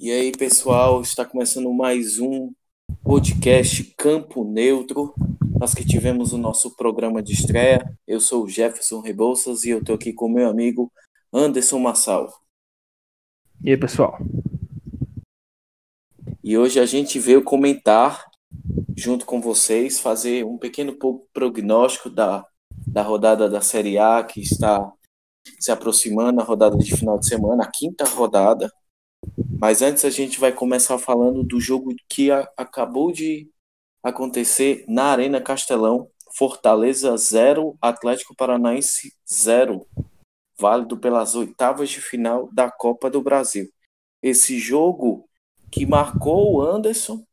E aí, pessoal, está começando mais um podcast Campo Neutro. Nós que tivemos o nosso programa de estreia. Eu sou o Jefferson Rebouças e eu estou aqui com meu amigo Anderson Massal. E aí, pessoal? E hoje a gente veio comentar, junto com vocês, fazer um pequeno prognóstico da, da rodada da Série A que está se aproximando, a rodada de final de semana, a quinta rodada. Mas antes a gente vai começar falando do jogo que a, acabou de acontecer na Arena Castelão. Fortaleza 0, Atlético Paranaense 0, válido pelas oitavas de final da Copa do Brasil. Esse jogo que marcou o Anderson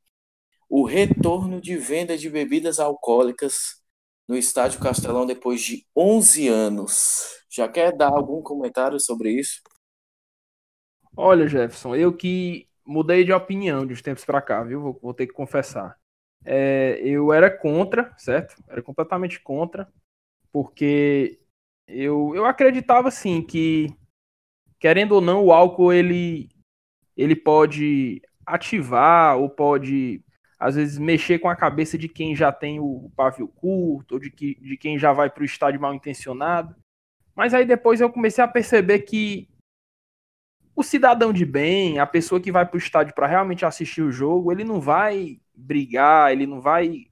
o retorno de venda de bebidas alcoólicas no Estádio Castelão depois de 11 anos. Já quer dar algum comentário sobre isso? Olha, Jefferson, eu que mudei de opinião de uns tempos para cá, viu? Vou, vou, ter que confessar. É, eu era contra, certo? Era completamente contra, porque eu, eu acreditava assim que, querendo ou não, o álcool ele, ele pode ativar ou pode às vezes mexer com a cabeça de quem já tem o pavio curto ou de, que, de quem já vai para o estádio mal intencionado. Mas aí depois eu comecei a perceber que o cidadão de bem, a pessoa que vai para o estádio para realmente assistir o jogo, ele não vai brigar, ele não vai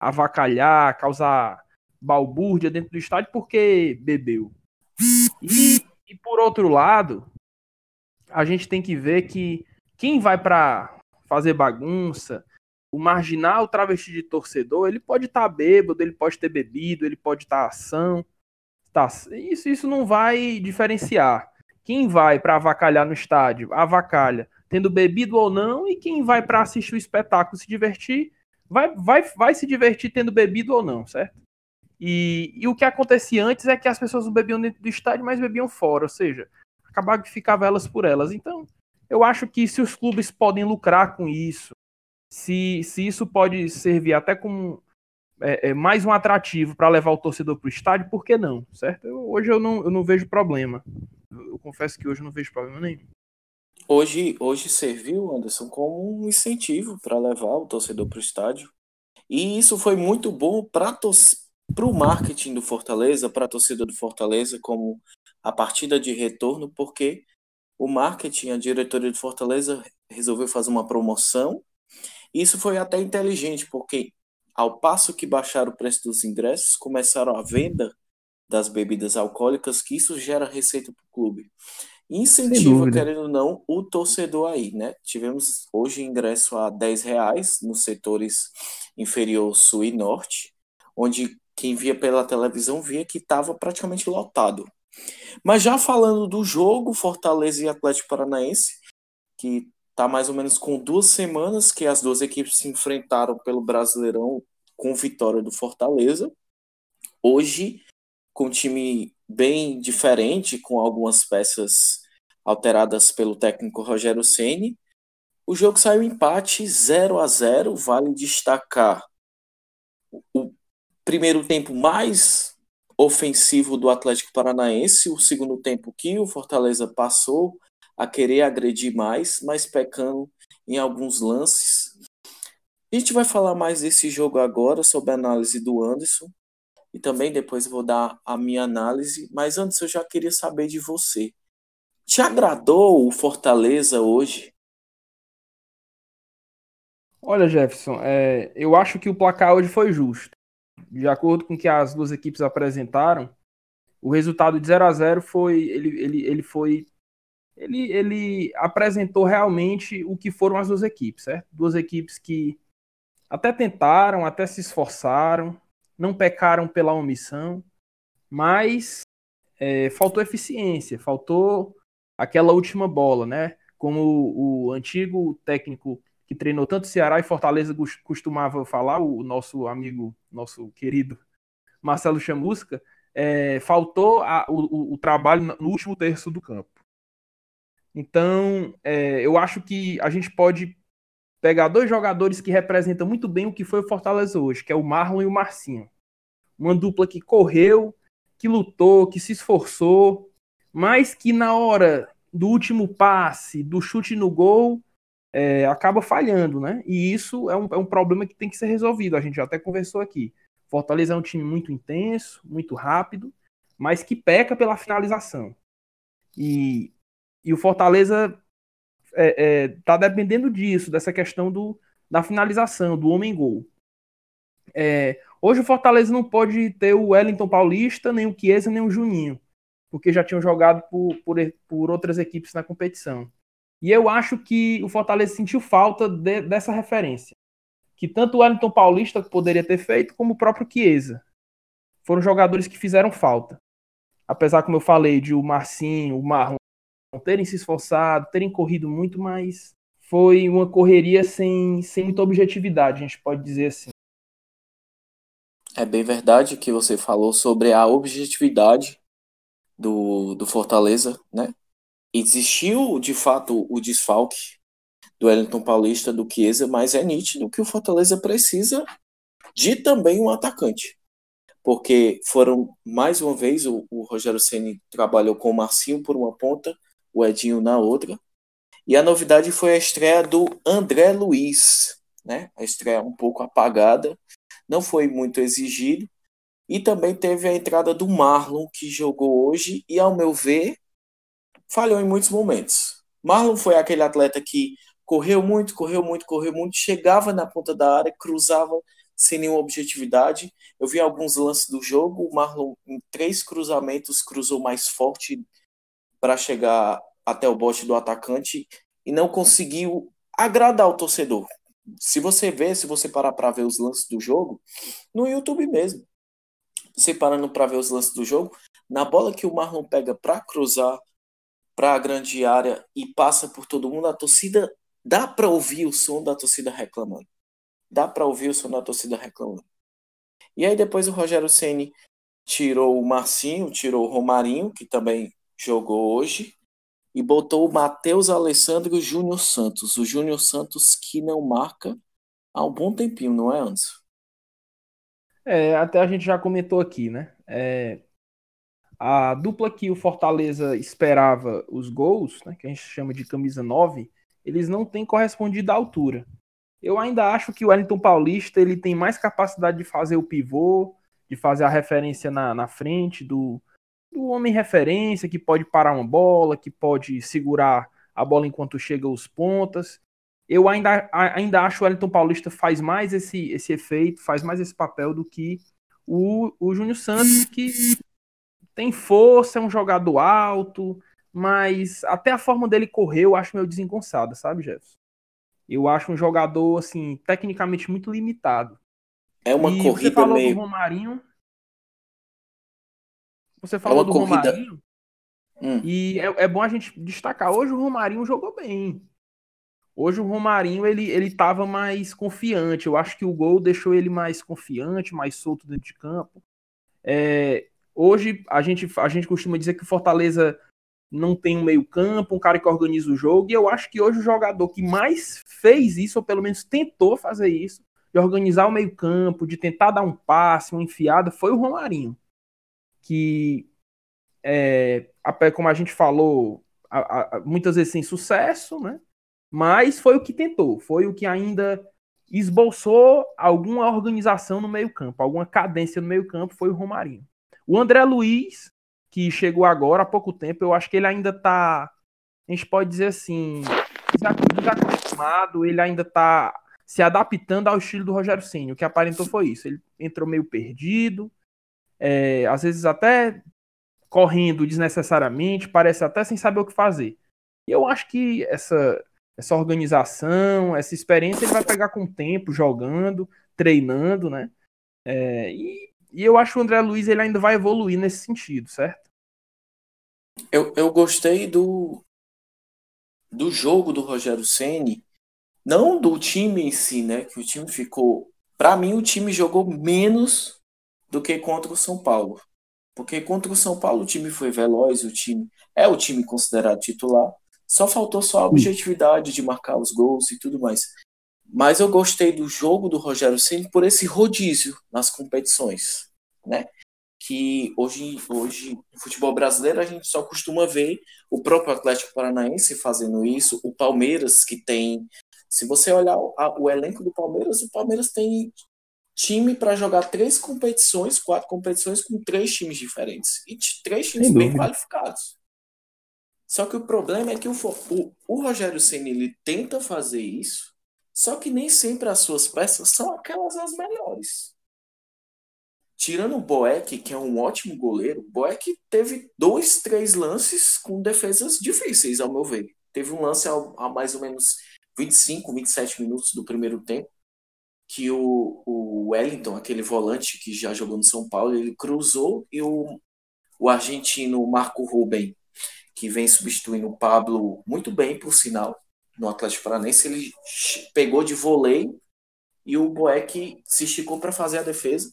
avacalhar, causar balbúrdia dentro do estádio porque bebeu. E, e por outro lado, a gente tem que ver que quem vai para fazer bagunça, o marginal travesti de torcedor, ele pode estar tá bêbado, ele pode ter bebido, ele pode estar tá ação. Tá, isso, isso não vai diferenciar. Quem vai para avacalhar no estádio, avacalha, tendo bebido ou não, e quem vai para assistir o espetáculo, se divertir, vai, vai, vai se divertir tendo bebido ou não, certo? E, e o que acontecia antes é que as pessoas não bebiam dentro do estádio, mas bebiam fora, ou seja, acabava que ficava elas por elas. Então, eu acho que se os clubes podem lucrar com isso, se, se isso pode servir até como é, é mais um atrativo para levar o torcedor para o estádio, por que não, certo? Eu, hoje eu não, eu não vejo problema. Eu confesso que hoje não vejo problema nenhum. Hoje, hoje serviu, Anderson, como um incentivo para levar o torcedor para o estádio. E isso foi muito bom para o marketing do Fortaleza, para a torcida do Fortaleza, como a partida de retorno, porque o marketing, a diretoria do Fortaleza resolveu fazer uma promoção. Isso foi até inteligente, porque ao passo que baixaram o preço dos ingressos, começaram a venda das bebidas alcoólicas, que isso gera receita para o clube. Incentiva, querendo ou não, o torcedor aí, né? Tivemos hoje ingresso a 10 reais nos setores inferior sul e norte, onde quem via pela televisão via que estava praticamente lotado. Mas já falando do jogo, Fortaleza e Atlético Paranaense, que está mais ou menos com duas semanas que as duas equipes se enfrentaram pelo Brasileirão com vitória do Fortaleza. Hoje com um time bem diferente, com algumas peças alteradas pelo técnico Rogério Ceni. O jogo saiu empate 0 a 0, vale destacar o primeiro tempo mais ofensivo do Atlético Paranaense, o segundo tempo que o Fortaleza passou a querer agredir mais, mas pecando em alguns lances. A gente vai falar mais desse jogo agora, sobre a análise do Anderson, e também depois vou dar a minha análise, mas antes eu já queria saber de você. Te agradou o Fortaleza hoje? Olha, Jefferson, é, eu acho que o placar hoje foi justo. De acordo com o que as duas equipes apresentaram, o resultado de 0 a 0 foi ele, ele, ele foi ele, ele apresentou realmente o que foram as duas equipes, certo? Duas equipes que até tentaram, até se esforçaram, não pecaram pela omissão, mas é, faltou eficiência, faltou aquela última bola, né? Como o, o antigo técnico que treinou tanto Ceará e Fortaleza costumava falar, o nosso amigo, nosso querido Marcelo Chamusca, é, faltou a, o, o, trabalho no último terço do campo. Então, é, eu acho que a gente pode pegar dois jogadores que representam muito bem o que foi o Fortaleza hoje, que é o Marlon e o Marcinho. Uma dupla que correu, que lutou, que se esforçou, mas que na hora do último passe, do chute no gol, é, acaba falhando, né? E isso é um, é um problema que tem que ser resolvido. A gente já até conversou aqui. Fortaleza é um time muito intenso, muito rápido, mas que peca pela finalização. E, e o Fortaleza é, é, tá dependendo disso, dessa questão do, da finalização, do homem-gol. É, hoje o Fortaleza não pode ter o Wellington Paulista, nem o Chiesa, nem o Juninho, porque já tinham jogado por, por, por outras equipes na competição. E eu acho que o Fortaleza sentiu falta de, dessa referência. Que tanto o Wellington Paulista poderia ter feito, como o próprio Chiesa. Foram jogadores que fizeram falta. Apesar, como eu falei, de o Marcinho, o Marlon terem se esforçado, terem corrido muito, mas foi uma correria sem, sem muita objetividade, a gente pode dizer assim. É bem verdade que você falou sobre a objetividade do, do Fortaleza, né? Existiu, de fato, o desfalque do Wellington Paulista, do Chiesa, mas é nítido que o Fortaleza precisa de também um atacante. Porque foram, mais uma vez, o, o Rogério Ceni trabalhou com o Marcinho por uma ponta, o Edinho na outra. E a novidade foi a estreia do André Luiz, né? A estreia um pouco apagada, não foi muito exigido. E também teve a entrada do Marlon, que jogou hoje e, ao meu ver, falhou em muitos momentos. Marlon foi aquele atleta que correu muito, correu muito, correu muito, chegava na ponta da área, cruzava sem nenhuma objetividade. Eu vi alguns lances do jogo, o Marlon em três cruzamentos cruzou mais forte para chegar até o bote do atacante e não conseguiu agradar o torcedor. Se você vê, se você parar para ver os lances do jogo, no YouTube mesmo, você parando para ver os lances do jogo, na bola que o Marlon pega para cruzar para a grande área e passa por todo mundo, a torcida dá para ouvir o som da torcida reclamando. Dá para ouvir o som da torcida reclamando. E aí depois o Rogério Ceni tirou o Marcinho, tirou o Romarinho, que também jogou hoje, e botou o Matheus Alessandro Júnior Santos. O Júnior Santos que não marca há um bom tempinho, não é, Anderson? É, até a gente já comentou aqui, né? É, a dupla que o Fortaleza esperava os gols, né, que a gente chama de camisa 9, eles não têm correspondido à altura. Eu ainda acho que o Wellington Paulista ele tem mais capacidade de fazer o pivô, de fazer a referência na, na frente, do, do homem referência, que pode parar uma bola, que pode segurar a bola enquanto chega os pontas. Eu ainda, ainda acho que o Wellington Paulista faz mais esse, esse efeito, faz mais esse papel do que o, o Júnior Santos, que tem força, é um jogador alto, mas até a forma dele correr eu acho meio desengonçada, sabe, Jefferson? Eu acho um jogador, assim, tecnicamente muito limitado. É uma e corrida você falou meio... do Romarinho, você é falou é do corrida... Romarinho. Hum. E é, é, bom a gente destacar. Hoje o Romarinho jogou bem. Hoje o Romarinho ele, ele tava mais confiante. Eu acho que o gol deixou ele mais confiante, mais solto dentro de campo. É, hoje a gente, a gente costuma dizer que o Fortaleza não tem um meio-campo, um cara que organiza o jogo. E eu acho que hoje o jogador que mais fez isso, ou pelo menos tentou fazer isso, de organizar o meio-campo, de tentar dar um passe, uma enfiada, foi o Romarinho que, é, como a gente falou, a, a, muitas vezes sem sucesso, né? Mas foi o que tentou, foi o que ainda esboçou alguma organização no meio-campo, alguma cadência no meio-campo, foi o Romarinho. O André Luiz, que chegou agora há pouco tempo, eu acho que ele ainda tá, a gente pode dizer assim, desacostumado, ele ainda tá se adaptando ao estilo do Rogério Ceni. O que aparentou foi isso. Ele entrou meio perdido, é, às vezes até correndo desnecessariamente, parece até sem saber o que fazer. E eu acho que essa, essa organização, essa experiência ele vai pegar com o tempo, jogando, treinando, né? É, e, e, eu acho que o André Luiz ele ainda vai evoluir nesse sentido, certo? Eu, eu gostei do, do jogo do Rogério Ceni, não do time em si, né? Que o time ficou. Para mim, o time jogou menos do que contra o São Paulo. Porque contra o São Paulo o time foi veloz, o time é o time considerado titular. Só faltou só a objetividade de marcar os gols e tudo mais. Mas eu gostei do jogo do Rogério Ceni por esse rodízio nas competições, né? Que hoje, hoje no futebol brasileiro a gente só costuma ver o próprio Atlético Paranaense fazendo isso, o Palmeiras que tem, se você olhar o, elenco do Palmeiras, o Palmeiras tem time para jogar três competições, quatro competições com três times diferentes e três times bem qualificados. Só que o problema é que o, o, o Rogério Ceni ele tenta fazer isso só que nem sempre as suas peças são aquelas as melhores. Tirando o Boeck, que é um ótimo goleiro, o Boeck teve dois, três lances com defesas difíceis, ao meu ver. Teve um lance a, mais ou menos 25, 27 minutos do primeiro tempo, que o, o Wellington, aquele volante que já jogou no São Paulo, ele cruzou e o, o argentino Marco Ruben, que vem substituindo o Pablo muito bem, por sinal, no Atlético Paranaense, ele pegou de voleio e o Boeck se esticou para fazer a defesa.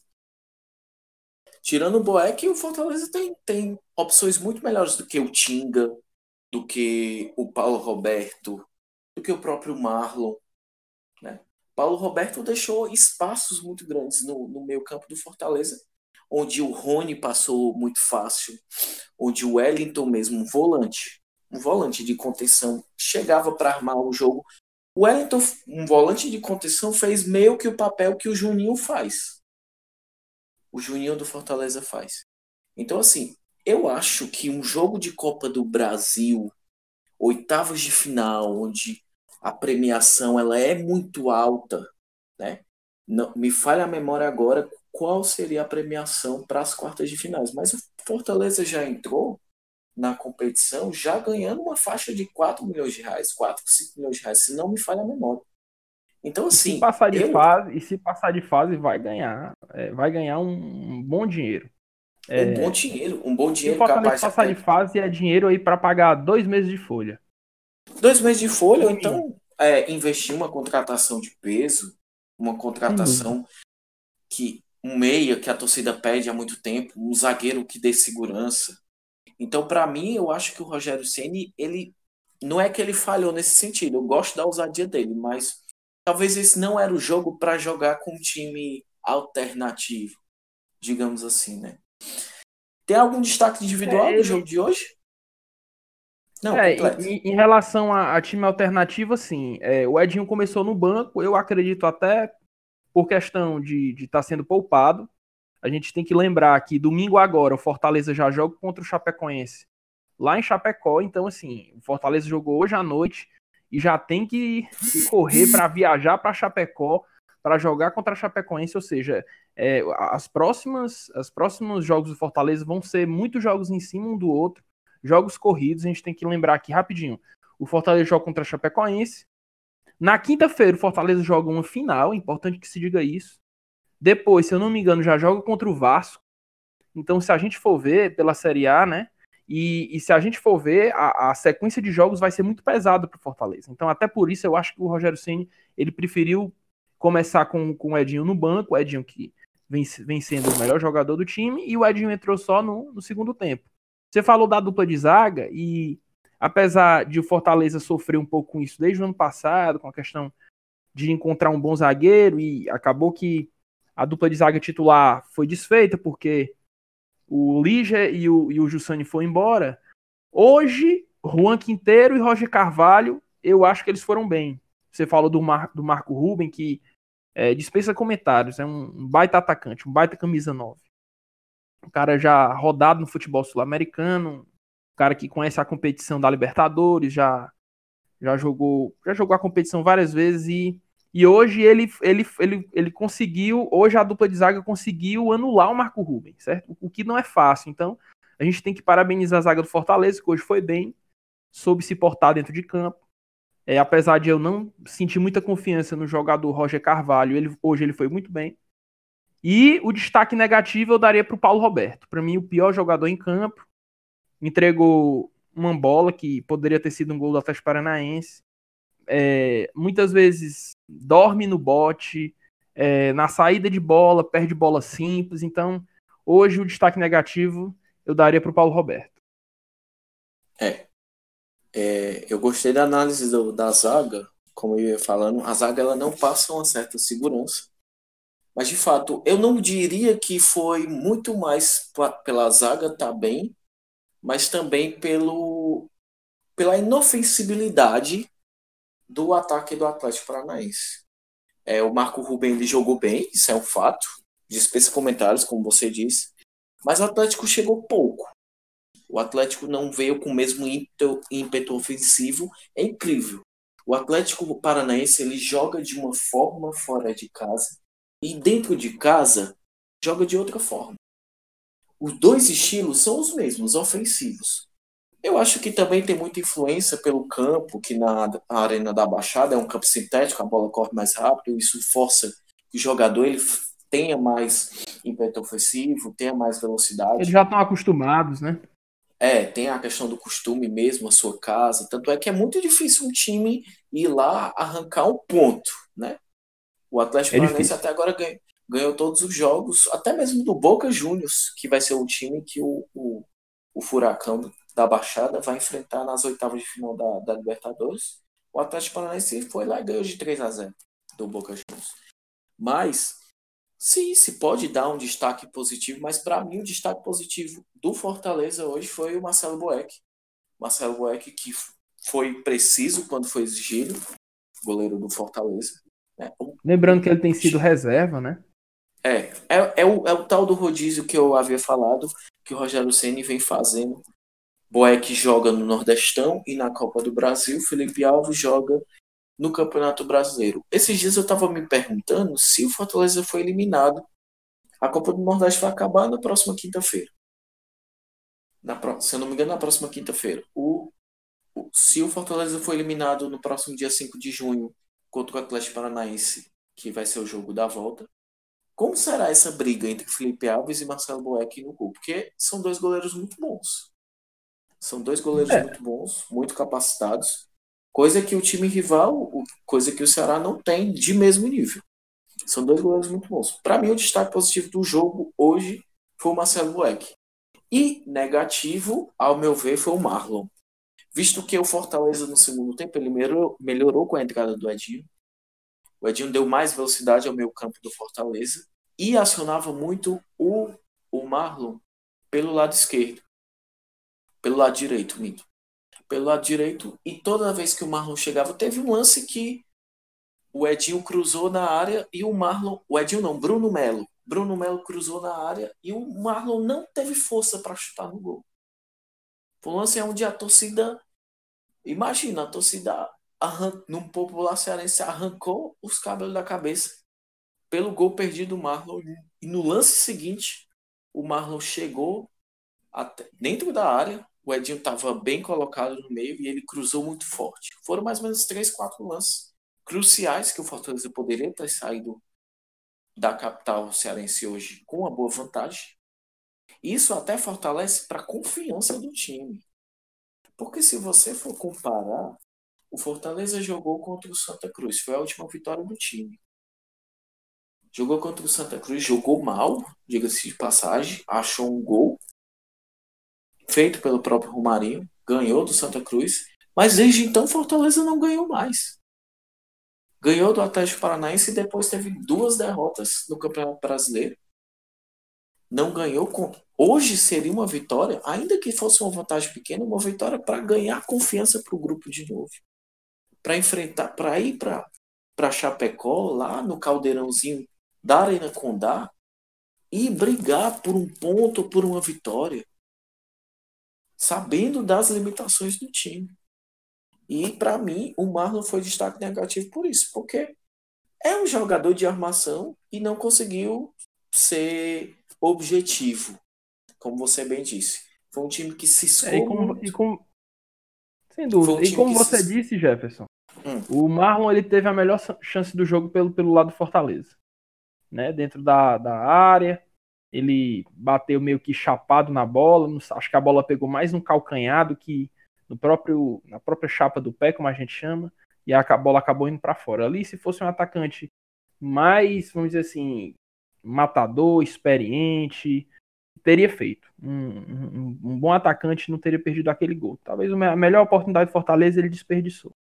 Tirando o Boeck, o Fortaleza tem, tem opções muito melhores do que o Tinga, do que o Paulo Roberto, do que o próprio Marlon. Né? Paulo Roberto deixou espaços muito grandes no, no meio campo do Fortaleza, onde o Rony passou muito fácil, onde o Wellington mesmo, um volante, um volante de contenção, chegava para armar o jogo. O Wellington, um volante de contenção, fez meio que o papel que o Juninho faz. O Juninho do Fortaleza faz. Então, assim, eu acho que um jogo de Copa do Brasil, oitavas de final, onde a premiação ela é muito alta, né? Não, me falha a memória agora qual seria a premiação para as quartas de finais, mas o Fortaleza já entrou na competição já ganhando uma faixa de 4 milhões de reais, 4, 5 milhões de reais, se não me falha a memória. Então, assim. E se passar de, eu... fase, e se passar de fase, vai ganhar. É, vai ganhar um, um bom dinheiro. É, um bom dinheiro, um bom dinheiro se capaz de passar de fase é dinheiro aí para pagar dois meses de folha. Dois meses de folha, ou então é, investir uma contratação de peso, uma contratação que um meia que a torcida pede há muito tempo, um zagueiro que dê segurança, então, para mim, eu acho que o Rogério Ceni ele não é que ele falhou nesse sentido. Eu gosto da ousadia dele, mas talvez esse não era o jogo para jogar com um time alternativo, digamos assim, né? Tem algum destaque individual é, do jogo de hoje? Não, é, em, em, relação a, a, time alternativo, assim, é, o Edinho começou no banco, eu acredito até por questão de estar tá sendo poupado, a gente tem que lembrar que domingo agora o Fortaleza já joga contra o Chapecoense lá em Chapecó. Então, assim, o Fortaleza jogou hoje à noite e já tem que, que correr para viajar para Chapecó para jogar contra a Chapecoense. Ou seja, é, as próximas, os próximos jogos do Fortaleza vão ser muitos jogos em cima um do outro, jogos corridos. A gente tem que lembrar aqui rapidinho: o Fortaleza joga contra a Chapecoense. Na quinta-feira, o Fortaleza joga uma final, é importante que se diga isso. Depois, se eu não me engano, já joga contra o Vasco. Então, se a gente for ver pela Série A, né? E, e se a gente for ver, a, a sequência de jogos vai ser muito pesada para o Fortaleza. Então, até por isso, eu acho que o Rogério Ceni ele preferiu começar com, com o Edinho no banco, o Edinho que vem, vem sendo o melhor jogador do time, e o Edinho entrou só no, no segundo tempo. Você falou da dupla de zaga, e apesar de o Fortaleza sofrer um pouco com isso desde o ano passado, com a questão de encontrar um bom zagueiro, e acabou que a dupla de zaga titular foi desfeita porque o Lige e o, e o Jussani foram embora. Hoje, Juan Quinteiro e Roger Carvalho, eu acho que eles foram bem. Você falou do, Mar, do Marco Ruben, que é, dispensa comentários, é um baita atacante, um baita camisa 9. Um cara já rodado no futebol sul-americano, um cara que conhece a competição da Libertadores, já, já jogou já jogou a competição várias vezes e e hoje ele, ele, ele, ele conseguiu, hoje a dupla de zaga conseguiu anular o Marco Rubens, certo? O que não é fácil. Então, a gente tem que parabenizar a zaga do Fortaleza, que hoje foi bem, soube se portar dentro de campo. É, apesar de eu não sentir muita confiança no jogador Roger Carvalho, ele, hoje ele foi muito bem. E o destaque negativo eu daria para o Paulo Roberto. Para mim, o pior jogador em campo. Entregou uma bola que poderia ter sido um gol do Atlético Paranaense é, muitas vezes dorme no bote, é, na saída de bola, perde bola simples. Então, Hoje o destaque negativo eu daria para o Paulo Roberto. É. é. Eu gostei da análise do, da zaga, como eu ia falando. A zaga ela não passa uma certa segurança. Mas, de fato, eu não diria que foi muito mais pela zaga tá bem, mas também pelo, pela inofensibilidade do ataque do Atlético Paranaense. É, o Marco Ruben ele jogou bem, isso é um fato, dispensa comentários, como você disse, mas o Atlético chegou pouco. O Atlético não veio com o mesmo ímpeto, ímpeto ofensivo, é incrível. O Atlético Paranaense ele joga de uma forma fora de casa e dentro de casa joga de outra forma. Os dois estilos são os mesmos, ofensivos. Eu acho que também tem muita influência pelo campo, que na Arena da Baixada é um campo sintético, a bola corre mais rápido, isso força que o jogador ele tenha mais ímpeto ofensivo, tenha mais velocidade. Eles já estão acostumados, né? É, tem a questão do costume mesmo, a sua casa. Tanto é que é muito difícil um time ir lá arrancar um ponto, né? O Atlético é Paranaense até agora ganhou, ganhou todos os jogos, até mesmo do Boca Juniors, que vai ser o time que o, o, o Furacão da Baixada vai enfrentar nas oitavas de final da, da Libertadores. O Atlético Paranaense foi lá e ganhou de 3 a 0 do Boca Juniors. Mas Sim, se pode dar um destaque positivo, mas para mim o destaque positivo do Fortaleza hoje foi o Marcelo Boeck. Marcelo Boeck que foi preciso quando foi exigido, goleiro do Fortaleza. Lembrando que ele tem sido reserva, né? É, é, é, o, é o tal do rodízio que eu havia falado, que o Rogério Ceni vem fazendo. Boeck joga no Nordestão e na Copa do Brasil, Felipe Alves joga no Campeonato Brasileiro. Esses dias eu estava me perguntando se o Fortaleza foi eliminado. A Copa do Nordeste vai acabar na próxima quinta-feira. Na, se eu não me engano, na próxima quinta-feira. O, o, se o Fortaleza foi eliminado no próximo dia 5 de junho contra o Atlético Paranaense, que vai ser o jogo da volta, como será essa briga entre Felipe Alves e Marcelo Boeck no gol? Porque são dois goleiros muito bons. São dois goleiros é. muito bons, muito capacitados. Coisa que o time rival, coisa que o Ceará não tem de mesmo nível. São dois goleiros muito bons. Para mim, o destaque positivo do jogo hoje foi o Marcelo Boeck. E negativo, ao meu ver, foi o Marlon. Visto que o Fortaleza no segundo tempo ele melhorou, melhorou com a entrada do Edinho. O Edinho deu mais velocidade ao meio campo do Fortaleza e acionava muito o, o Marlon pelo lado esquerdo. Pelo lado direito, minto pelo lado direito e toda vez que o Marlon chegava, teve um lance que o Edinho cruzou na área e o Marlon, o Edinho não, Bruno Melo. Bruno Melo cruzou na área e o Marlon não teve força para chutar no gol. Um lance onde a torcida, imagina, a torcida arran... num popular cearense arrancou os cabelos da cabeça pelo gol perdido do Marlon e no lance seguinte o Marlon chegou até dentro da área, o Edinho estava bem colocado no meio e ele cruzou muito forte. Foram mais ou menos três, quatro lances cruciais que o Fortaleza poderia ter saído da capital cearense hoje com uma boa vantagem. Isso até fortalece para a confiança do time. Porque se você for comparar, o Fortaleza jogou contra o Santa Cruz, foi a última vitória do time. Jogou contra o Santa Cruz, jogou mal, diga-se de passagem, achou um gol, feito pelo próprio Romarinho, ganhou do Santa Cruz, mas desde então Fortaleza não ganhou mais. Ganhou do Atlético Paranaense e depois teve duas derrotas no Campeonato Brasileiro. Não ganhou com. Hoje seria uma vitória, ainda que fosse uma vantagem pequena, uma vitória para ganhar confiança para o grupo de novo. Para enfrentar, para ir para Chapecó, lá no caldeirãozinho da Arena Condá, e brigar por um ponto, por uma vitória sabendo das limitações do time. E para mim, o Marlon foi destaque negativo por isso, porque é um jogador de armação e não conseguiu ser objetivo, como você bem disse. Foi um time que se escondeu. É, e como, e como... Sem dúvida. Um e como você se... disse, Jefferson, hum. o Marlon ele teve a melhor chance do jogo pelo, pelo lado do Fortaleza. Né? Dentro da, da área, ele bateu meio que chapado na bola, acho que a bola pegou mais no calcanhar do que no próprio, na própria chapa do pé, como a gente chama, e a bola acabou indo para fora. Ali, se fosse um atacante mais, vamos dizer assim, matador, experiente, teria feito. Um, um, um, bom atacante não teria perdido aquele gol. Talvez a melhor oportunidade do Fortaleza ele desperdiçou.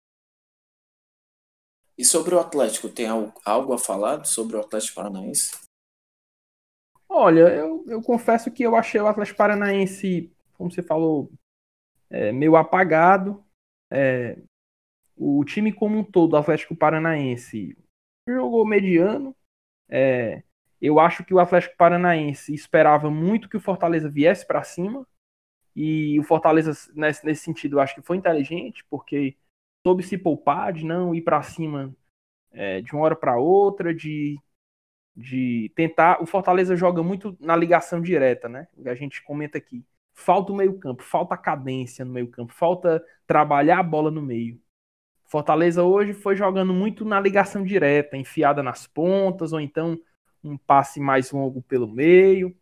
E sobre o Atlético, tem algo a falar sobre o Atlético Paranaense? Olha, eu, eu confesso que eu achei o Atlético Paranaense, como você falou, é, meio apagado. É, o time como um todo, o Atlético Paranaense, jogou mediano. É, eu acho que o Atlético Paranaense esperava muito que o Fortaleza viesse para cima. E o Fortaleza, nesse, nesse sentido, eu acho que foi inteligente, porque soube se poupar, de não ir para cima é, de uma hora para outra, de, de tentar. O Fortaleza joga muito na ligação direta, né? A gente comenta aqui. Falta o meio-campo, falta cadência no meio-campo, falta trabalhar a bola no meio. Fortaleza hoje foi jogando muito na ligação direta, enfiada nas pontas, ou então um passe mais longo pelo meio.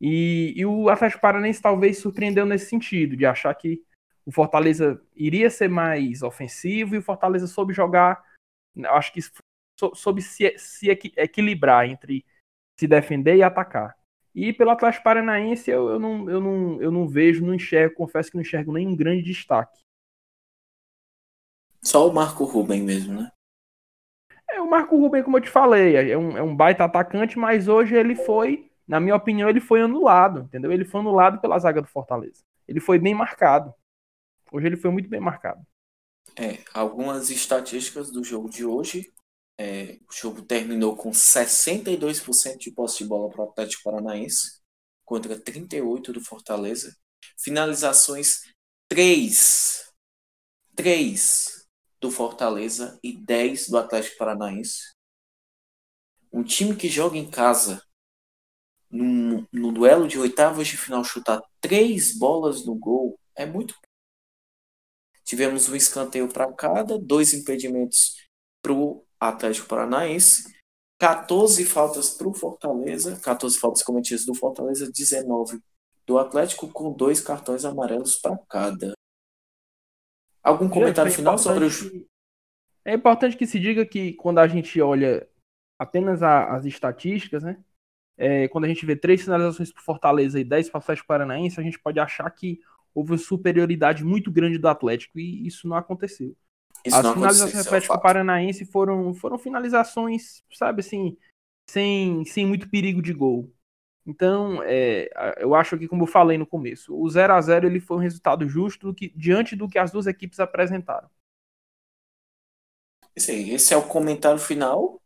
E, e o Atlético Paranense talvez surpreendeu nesse sentido, de achar que o Fortaleza iria ser mais ofensivo e o Fortaleza soube jogar, acho que soube se, se equilibrar entre se defender e atacar. E pelo Atlético Paranaense eu, eu, não, eu, não, eu não vejo, não enxergo, confesso que não enxergo nenhum grande destaque. Só o Marco Ruben mesmo, né? É, o Marco Ruben, como eu te falei, é um, é um baita atacante, mas hoje ele foi, na minha opinião, ele foi anulado, entendeu? Ele foi anulado pela zaga do Fortaleza. Ele foi bem marcado. Hoje ele foi muito bem marcado. É, algumas estatísticas do jogo de hoje. É, o jogo terminou com 62% de posse de bola para o Atlético Paranaense, contra 38% do Fortaleza. Finalizações 3. 3 do Fortaleza e 10 do Atlético Paranaense. Um time que joga em casa, no, no duelo de oitavas de final, chutar três bolas no gol é muito. Tivemos um escanteio para cada, dois impedimentos para o Atlético Paranaense, 14 faltas para o Fortaleza, 14 faltas cometidas do Fortaleza, 19 do Atlético, com dois cartões amarelos para cada. Algum comentário é final sobre o É importante que se diga que quando a gente olha apenas a, as estatísticas, né? É, quando a gente vê três finalizações para Fortaleza e dez para o Atlético Paranaense, a gente pode achar que houve uma superioridade muito grande do Atlético e isso não aconteceu. Isso As não finalizações do é Atlético é Paranaense foram, foram finalizações, sabe assim, sem, sem muito perigo de gol. Então, é, eu acho que, como eu falei no começo, o 0 a 0 ele foi um resultado justo do que, diante do que as duas equipes apresentaram. Esse, é o comentário final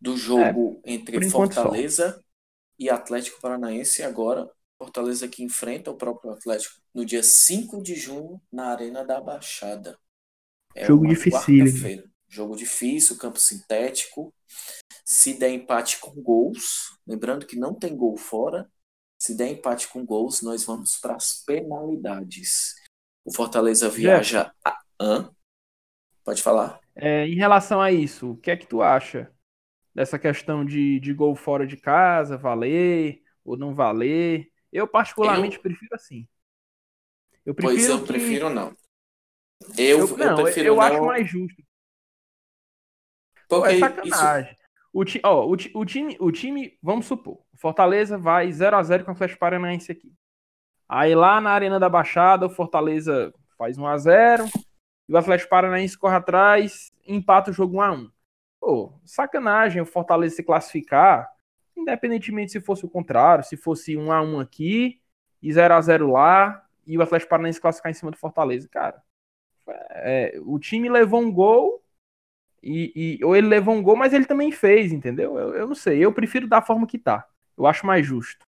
do jogo é, entre Fortaleza só. e Atlético Paranaense. Agora, Fortaleza que enfrenta o próprio Atlético no dia 5 de junho na Arena da Baixada. É jogo difícil. Jogo difícil, campo sintético. Se der empate com gols, lembrando que não tem gol fora, se der empate com gols, nós vamos para as penalidades. O Fortaleza viaja a. Hã? Pode falar. É, em relação a isso, o que é que tu acha dessa questão de, de gol fora de casa, valer ou não valer? Eu, particularmente, eu... prefiro assim. Eu prefiro pois eu que... prefiro não. Eu, eu, não, eu prefiro eu não... acho mais justo. Porque Pô, é sacanagem. Isso... O, ti, ó, o, o, time, o time, vamos supor, o Fortaleza vai 0 a 0 com o Atlético Paranaense aqui. Aí lá na Arena da Baixada, o Fortaleza faz 1 a 0 e o Atlético Paranaense corre atrás empata o jogo 1 a 1 Pô, sacanagem o Fortaleza se classificar, independentemente se fosse o contrário, se fosse 1 a 1 aqui e 0 a 0 lá e o Atlético Paranaense classificar em cima do Fortaleza. Cara, é, o time levou um gol e, e, ou ele levou um gol, mas ele também fez, entendeu? Eu, eu não sei. Eu prefiro da forma que tá. Eu acho mais justo.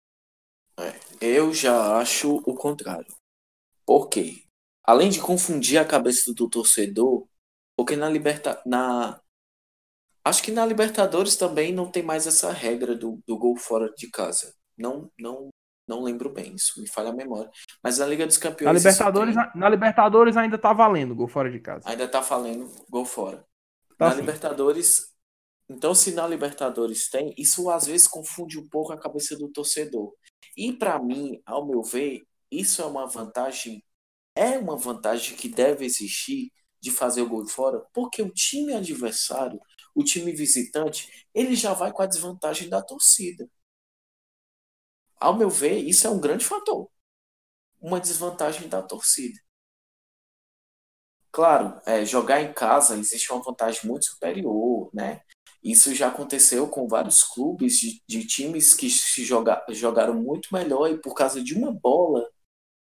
É, eu já acho o contrário. Por quê? Além de confundir a cabeça do torcedor, porque na liberta na acho que na Libertadores também não tem mais essa regra do, do gol fora de casa. Não não não lembro bem, isso me falha a memória. Mas na Liga dos Campeões. Na Libertadores, tem... na Libertadores ainda tá valendo gol fora de casa. Ainda tá valendo gol fora. Tá na. Libertadores. Então, se na Libertadores tem, isso às vezes confunde um pouco a cabeça do torcedor. E para mim, ao meu ver, isso é uma vantagem, é uma vantagem que deve existir de fazer o gol fora, porque o time adversário, o time visitante, ele já vai com a desvantagem da torcida. ao meu ver, isso é um grande fator. Uma desvantagem da torcida. Claro, é, jogar em casa existe uma vantagem muito superior, né? Isso já aconteceu com vários clubes de, de times que se joga, jogaram muito melhor e por causa de uma bola,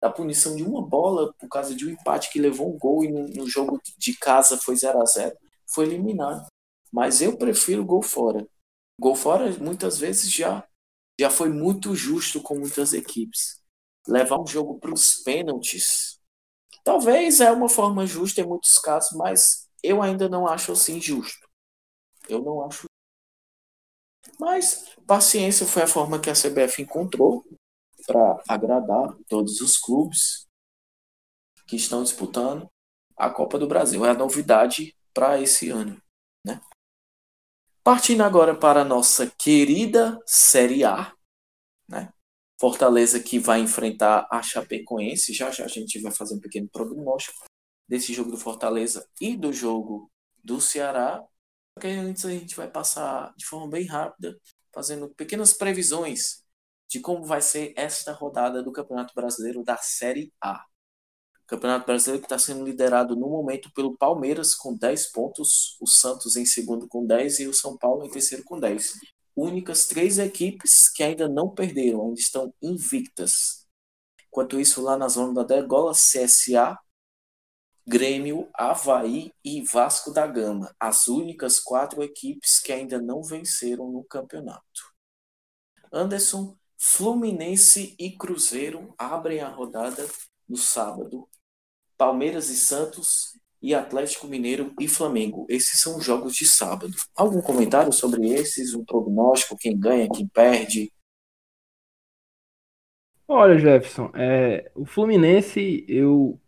da punição de uma bola, por causa de um empate que levou um gol e no, no jogo de casa foi 0 a 0 foi eliminado. Mas eu prefiro gol fora. Gol fora muitas vezes já já foi muito justo com muitas equipes. Levar um jogo para os pênaltis, talvez é uma forma justa em muitos casos, mas eu ainda não acho assim justo. Eu não acho. Mas paciência foi a forma que a CBF encontrou para agradar todos os clubes que estão disputando a Copa do Brasil. É a novidade para esse ano, né? Partindo agora para a nossa querida Série A, né? Fortaleza que vai enfrentar a Chapecoense. Já já a gente vai fazer um pequeno prognóstico desse jogo do Fortaleza e do jogo do Ceará. Porque antes a gente vai passar de forma bem rápida, fazendo pequenas previsões de como vai ser esta rodada do Campeonato Brasileiro da Série A. Campeonato Brasileiro que está sendo liderado no momento pelo Palmeiras com 10 pontos, o Santos em segundo com 10 e o São Paulo em terceiro com 10. Únicas três equipes que ainda não perderam, ainda estão invictas. Enquanto isso, lá na zona da degola, CSA, Grêmio, Havaí e Vasco da Gama, as únicas quatro equipes que ainda não venceram no campeonato. Anderson, Fluminense e Cruzeiro abrem a rodada no sábado, Palmeiras e Santos e Atlético Mineiro e Flamengo. Esses são os jogos de sábado. Algum comentário sobre esses? Um prognóstico? Quem ganha, quem perde? Olha, Jefferson, é, o Fluminense, eu,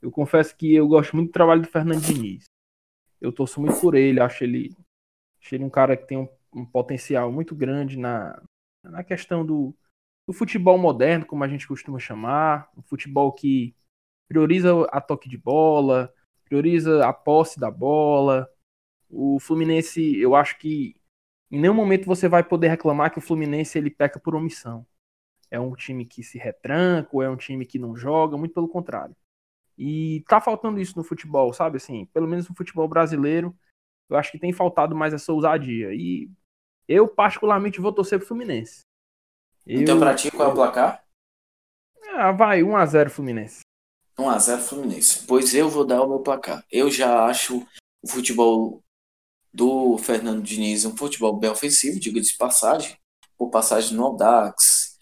eu confesso que eu gosto muito do trabalho do Fernando Diniz. Eu torço muito por ele, acho ele, acho ele um cara que tem um, um potencial muito grande na, na questão do, do futebol moderno, como a gente costuma chamar, um futebol que prioriza a toque de bola, prioriza a posse da bola. O Fluminense, eu acho que em nenhum momento você vai poder reclamar que o Fluminense ele peca por omissão. É um time que se retranca, ou é um time que não joga, muito pelo contrário. E tá faltando isso no futebol, sabe assim, pelo menos no futebol brasileiro, eu acho que tem faltado mais essa ousadia. E eu particularmente vou torcer pro Fluminense. Então, eu... pra ti, qual é o placar? Ah, vai, 1x0 Fluminense. 1x0 Fluminense. Pois eu vou dar o meu placar. Eu já acho o futebol do Fernando Diniz um futebol bem ofensivo, diga de passagem, por passagem no Audax,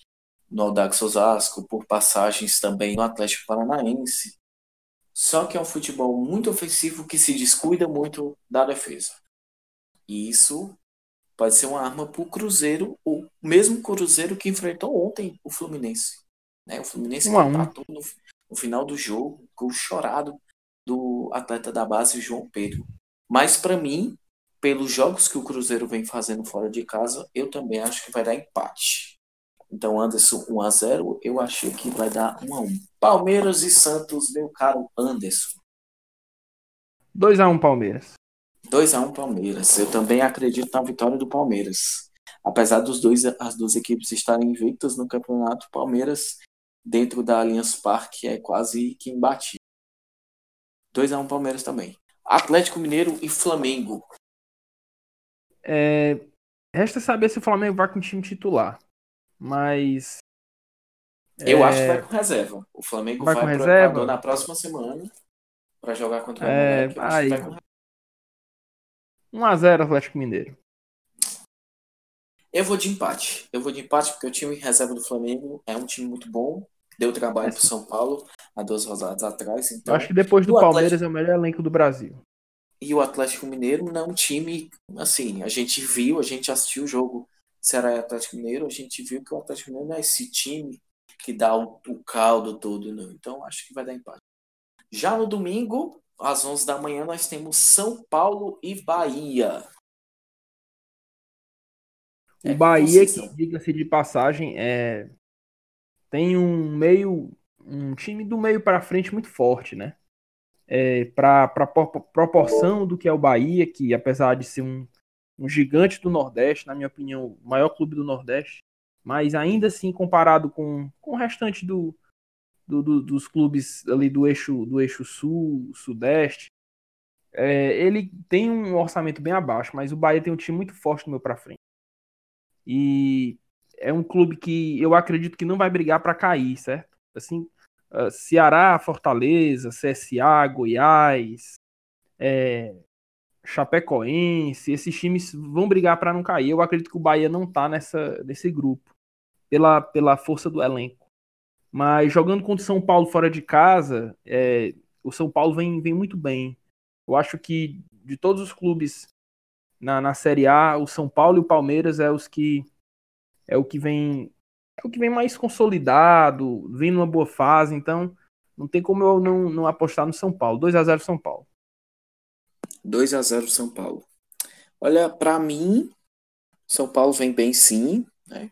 no Audax Osasco, por passagens também no Atlético Paranaense. Só que é um futebol muito ofensivo que se descuida muito da defesa. E isso pode ser uma arma para o Cruzeiro, o mesmo Cruzeiro que enfrentou ontem o Fluminense. Né? O Fluminense um empatou no, no final do jogo, com o chorado do atleta da base João Pedro. Mas para mim, pelos jogos que o Cruzeiro vem fazendo fora de casa, eu também acho que vai dar empate. Então, Anderson 1 a 0, eu achei que vai dar 1 a 1. Palmeiras e Santos, meu caro Anderson. 2 a 1 Palmeiras. 2 a 1 Palmeiras. Eu também acredito na vitória do Palmeiras. Apesar dos dois as duas equipes estarem invictas no campeonato, Palmeiras dentro da Allianz Parque é quase que imbatível. 2 a 1 Palmeiras também. Atlético Mineiro e Flamengo. É, resta saber se o Flamengo vai com o time titular. Mas. Eu é... acho que vai com reserva. O Flamengo vai, vai com reserva na próxima semana para jogar contra o é, vai... 1x0 Atlético Mineiro. Eu vou de empate. Eu vou de empate porque o time reserva do Flamengo é um time muito bom deu trabalho para São Paulo há duas rodadas atrás. Então, Eu acho que depois do Palmeiras é o melhor elenco do Brasil. E o Atlético Mineiro não é um time, assim, a gente viu, a gente assistiu o jogo Ceará e Atlético Mineiro, a gente viu que o Atlético Mineiro não é esse time que dá o, o caldo todo, não. Então acho que vai dar empate. Já no domingo, às 11 da manhã, nós temos São Paulo e Bahia. O é Bahia, que diga-se de passagem, é tem um meio, um time do meio para frente muito forte, né? É, para proporção do que é o Bahia, que apesar de ser um, um gigante do Nordeste, na minha opinião, o maior clube do Nordeste, Mas ainda assim, comparado com, com o restante do, do, do, dos clubes ali do eixo, do eixo sul, sudeste, é, ele tem um orçamento bem abaixo, mas o Bahia tem um time muito forte no meu para frente. E é um clube que eu acredito que não vai brigar para cair, certo? Assim, uh, Ceará, Fortaleza, CSA, Goiás, é, Chapecoense, esses times vão brigar para não cair. Eu acredito que o Bahia não tá nessa, nesse grupo, pela, pela força do elenco. Mas jogando contra o São Paulo fora de casa, é, o São Paulo vem, vem muito bem. Eu acho que de todos os clubes na, na Série A, o São Paulo e o Palmeiras é os que é o que vem é o que vem mais consolidado, vem numa boa fase, então não tem como eu não, não apostar no São Paulo. 2 a 0 São Paulo. 2 a 0 São Paulo. Olha, para mim, São Paulo vem bem sim, né?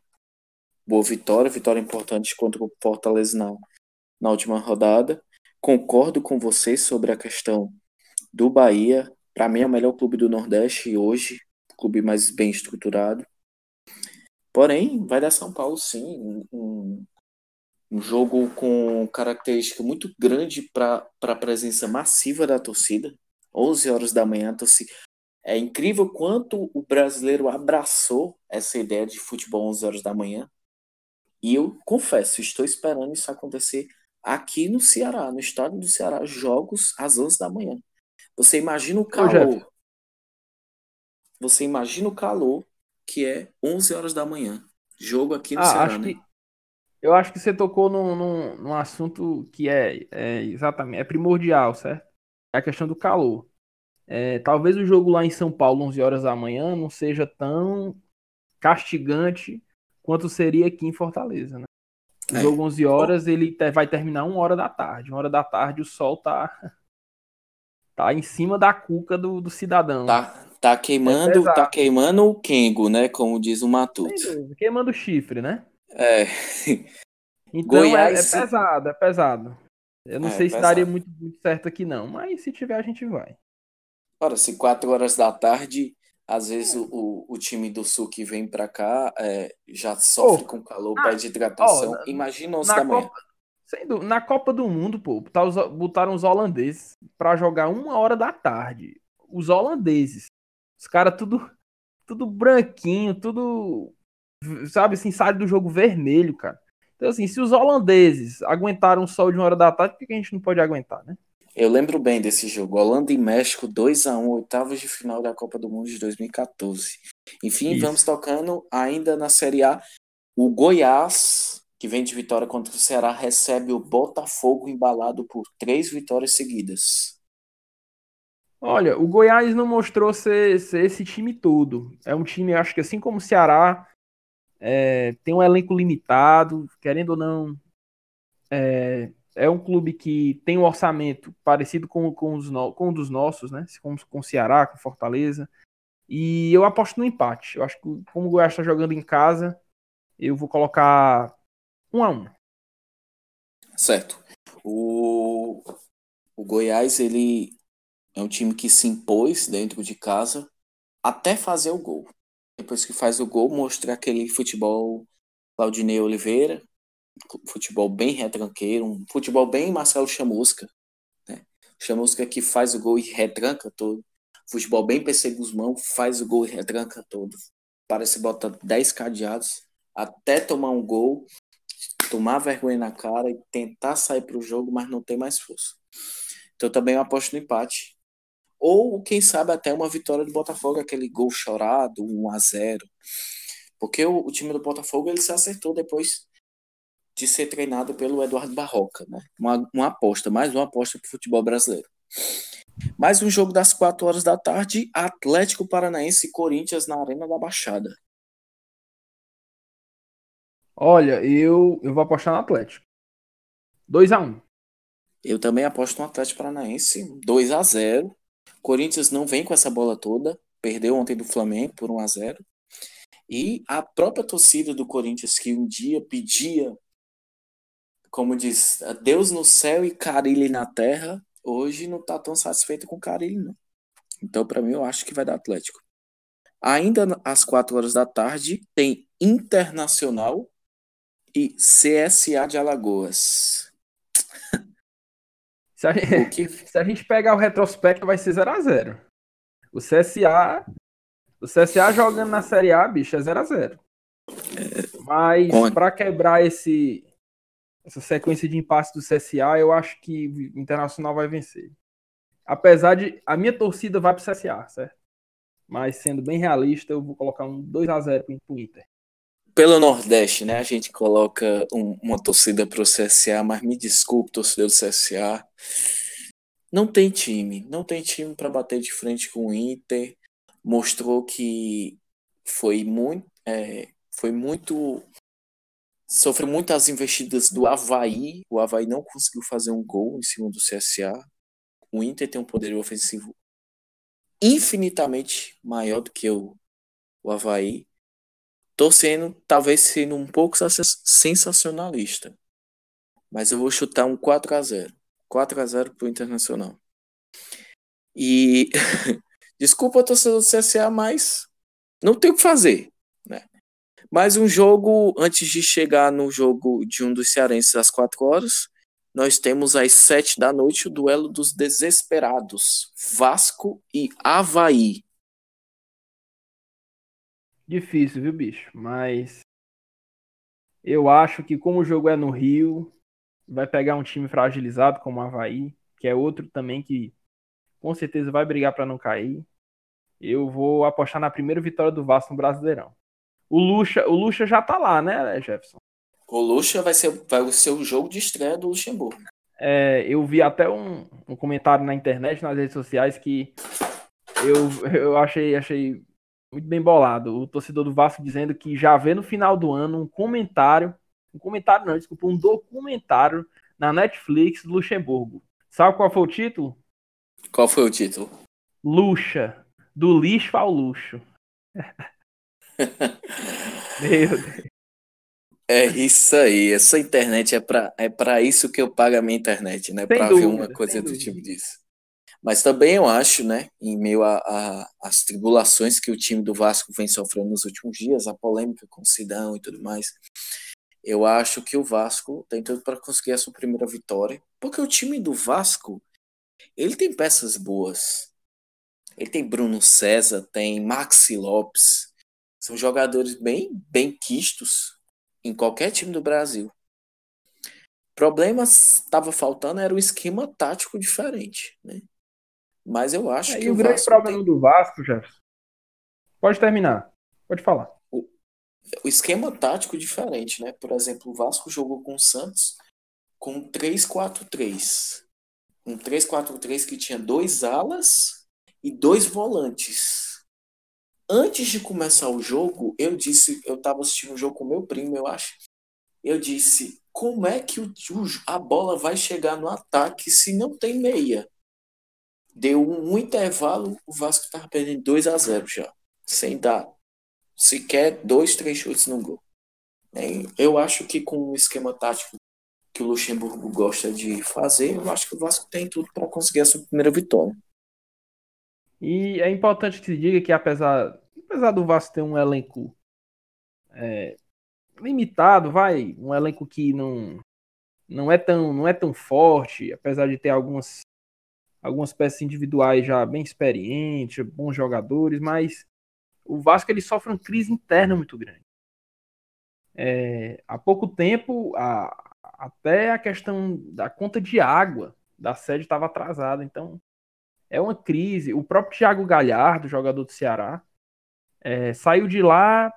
Boa vitória, vitória importante contra o Fortaleza na, na última rodada. Concordo com você sobre a questão do Bahia. Para mim é o melhor clube do Nordeste hoje, clube mais bem estruturado. Porém, vai dar São Paulo sim, um, um jogo com característica muito grande para a presença massiva da torcida. 11 horas da manhã, torcida. É incrível quanto o brasileiro abraçou essa ideia de futebol 11 horas da manhã. E eu confesso, estou esperando isso acontecer aqui no Ceará, no estado do Ceará, jogos às 11 da manhã. Você imagina o calor. Você imagina o calor que é 11 horas da manhã. Jogo aqui no ah, Ceará, né? Que, eu acho que você tocou num, num, num assunto que é, é, exatamente é primordial, certo? É a questão do calor. É, talvez o jogo lá em São Paulo, 11 horas da manhã, não seja tão castigante quanto seria aqui em Fortaleza, né? O é. jogo 11 horas, ele vai terminar uma hora da tarde. Uma hora da tarde o sol tá tá em cima da cuca do, do cidadão. Tá, tá queimando, é tá queimando o Kengo, né? Como diz o Matuto. Queimando o chifre, né? É. Então Goiás... é, é, pesado, é pesado. Eu não é, sei se pesado. daria muito, muito certo aqui, não, mas se tiver, a gente vai. Ora, se 4 horas da tarde, às vezes o, o, o time do Sul que vem pra cá é, já sofre oh, com calor, ah, pede hidratação. Oh, Imagina 11 da manhã. Copa, Sendo, na Copa do Mundo, pô, botaram os holandeses para jogar uma hora da tarde. Os holandeses. Os caras tudo, tudo branquinho, tudo. Sabe assim, sai do jogo vermelho, cara. Então, assim, se os holandeses aguentaram o sol de uma hora da tarde, por que a gente não pode aguentar, né? Eu lembro bem desse jogo. Holanda e México 2 a 1 oitavos de final da Copa do Mundo de 2014. Enfim, Isso. vamos tocando ainda na Série A. O Goiás que vem de vitória contra o Ceará, recebe o Botafogo embalado por três vitórias seguidas. Olha, o Goiás não mostrou ser, ser esse time todo. É um time, acho que assim como o Ceará, é, tem um elenco limitado, querendo ou não, é, é um clube que tem um orçamento parecido com, com, os no, com um dos nossos, né? Com, com o Ceará, com Fortaleza. E eu aposto no empate. Eu acho que como o Goiás está jogando em casa, eu vou colocar um a um. Certo. O, o Goiás, ele é um time que se impôs dentro de casa até fazer o gol. Depois que faz o gol, mostra aquele futebol Claudinei Oliveira, futebol bem retranqueiro, um futebol bem Marcelo Chamusca. Né? Chamusca que faz o gol e retranca todo. Futebol bem PC Guzmão, faz o gol e retranca todo. Parece bota 10 cadeados até tomar um gol tomar vergonha na cara e tentar sair para o jogo, mas não ter mais força. Então também eu aposto no empate. Ou, quem sabe, até uma vitória do Botafogo, aquele gol chorado, 1 a 0 Porque o, o time do Botafogo ele se acertou depois de ser treinado pelo Eduardo Barroca. Né? Uma, uma aposta, mais uma aposta para o futebol brasileiro. Mais um jogo das 4 horas da tarde, Atlético Paranaense e Corinthians na Arena da Baixada. Olha, eu, eu vou apostar no Atlético. 2 a 1 Eu também aposto no Atlético Paranaense. 2 a 0 Corinthians não vem com essa bola toda. Perdeu ontem do Flamengo por 1 a 0 E a própria torcida do Corinthians, que um dia pedia, como diz, Deus no céu e Carilli na terra, hoje não está tão satisfeito com Carilli, não. Então, para mim, eu acho que vai dar Atlético. Ainda às 4 horas da tarde, tem Internacional e CSA de Alagoas. Se a, gente, que... se a gente pegar o retrospecto, vai ser 0x0. O CSA. O CSA jogando na Série A, bicho, é 0x0. É... Mas para quebrar esse, essa sequência de impasse do CSA, eu acho que o Internacional vai vencer. Apesar de. A minha torcida vai pro CSA, certo? Mas sendo bem realista, eu vou colocar um 2x0 pro Inter. Pelo Nordeste, né? A gente coloca um, uma torcida pro CSA, mas me desculpe, torcedor do CSA. Não tem time. Não tem time para bater de frente com o Inter. Mostrou que foi muito. É, foi muito sofreu muitas investidas do Havaí. O Havaí não conseguiu fazer um gol em cima do CSA. O Inter tem um poder ofensivo infinitamente maior do que o, o Havaí. Torcendo, talvez sendo um pouco sensacionalista. Mas eu vou chutar um 4 a 0 4 a 0 pro Internacional. E desculpa torcedor do CSA, mas não tem o que fazer. Mais um jogo, antes de chegar no jogo de um dos cearenses às 4 horas, nós temos às 7 da noite o duelo dos desesperados, Vasco e Havaí. Difícil, viu, bicho? Mas eu acho que como o jogo é no Rio, vai pegar um time fragilizado como o Havaí, que é outro também que com certeza vai brigar para não cair. Eu vou apostar na primeira vitória do Vasco no Brasileirão. O Lucha, o Lucha já tá lá, né, Jefferson? O Lucha vai ser, vai ser o jogo de estreia do Luxemburgo. É, eu vi até um, um, comentário na internet, nas redes sociais, que eu, eu achei, achei muito bem bolado. O torcedor do Vasco dizendo que já vê no final do ano um comentário, um comentário não, desculpa, um documentário na Netflix do Luxemburgo. Sabe qual foi o título? Qual foi o título? Luxa. Do lixo ao luxo. Meu Deus. É isso aí. Essa internet é para é pra isso que eu pago a minha internet, né? Para ver uma coisa do tipo disso. Mas também eu acho, né, em meio às tribulações que o time do Vasco vem sofrendo nos últimos dias, a polêmica com o Sidão e tudo mais, eu acho que o Vasco tem tudo para conseguir a sua primeira vitória, porque o time do Vasco, ele tem peças boas. Ele tem Bruno César, tem Maxi Lopes, são jogadores bem, bem quistos em qualquer time do Brasil. Problemas estava faltando era um esquema tático diferente, né? Mas eu acho é, que e o, o grande problema tem... do Vasco, Jefferson. Pode terminar. Pode falar. O, o esquema tático diferente, né? Por exemplo, o Vasco jogou com o Santos com 3-4-3. Um 3-4-3 que tinha dois alas e dois volantes antes de começar o jogo, eu disse, eu tava assistindo o jogo com meu primo, eu acho. Eu disse, como é que o, a bola vai chegar no ataque se não tem meia? Deu um, intervalo, o Vasco tava perdendo 2 a 0 já, sem dar sequer dois, três chutes no gol. Eu acho que com o esquema tático que o Luxemburgo gosta de fazer, eu acho que o Vasco tem tudo para conseguir a sua primeira vitória. E é importante que se diga que apesar, apesar do Vasco ter um elenco é, limitado, vai, um elenco que não, não é tão não é tão forte, apesar de ter algumas algumas peças individuais já bem experientes, bons jogadores, mas o Vasco ele sofre uma crise interna muito grande. É, há pouco tempo, a, até a questão da conta de água da sede estava atrasada, então é uma crise. O próprio Thiago Galhardo, jogador do Ceará, é, saiu de lá.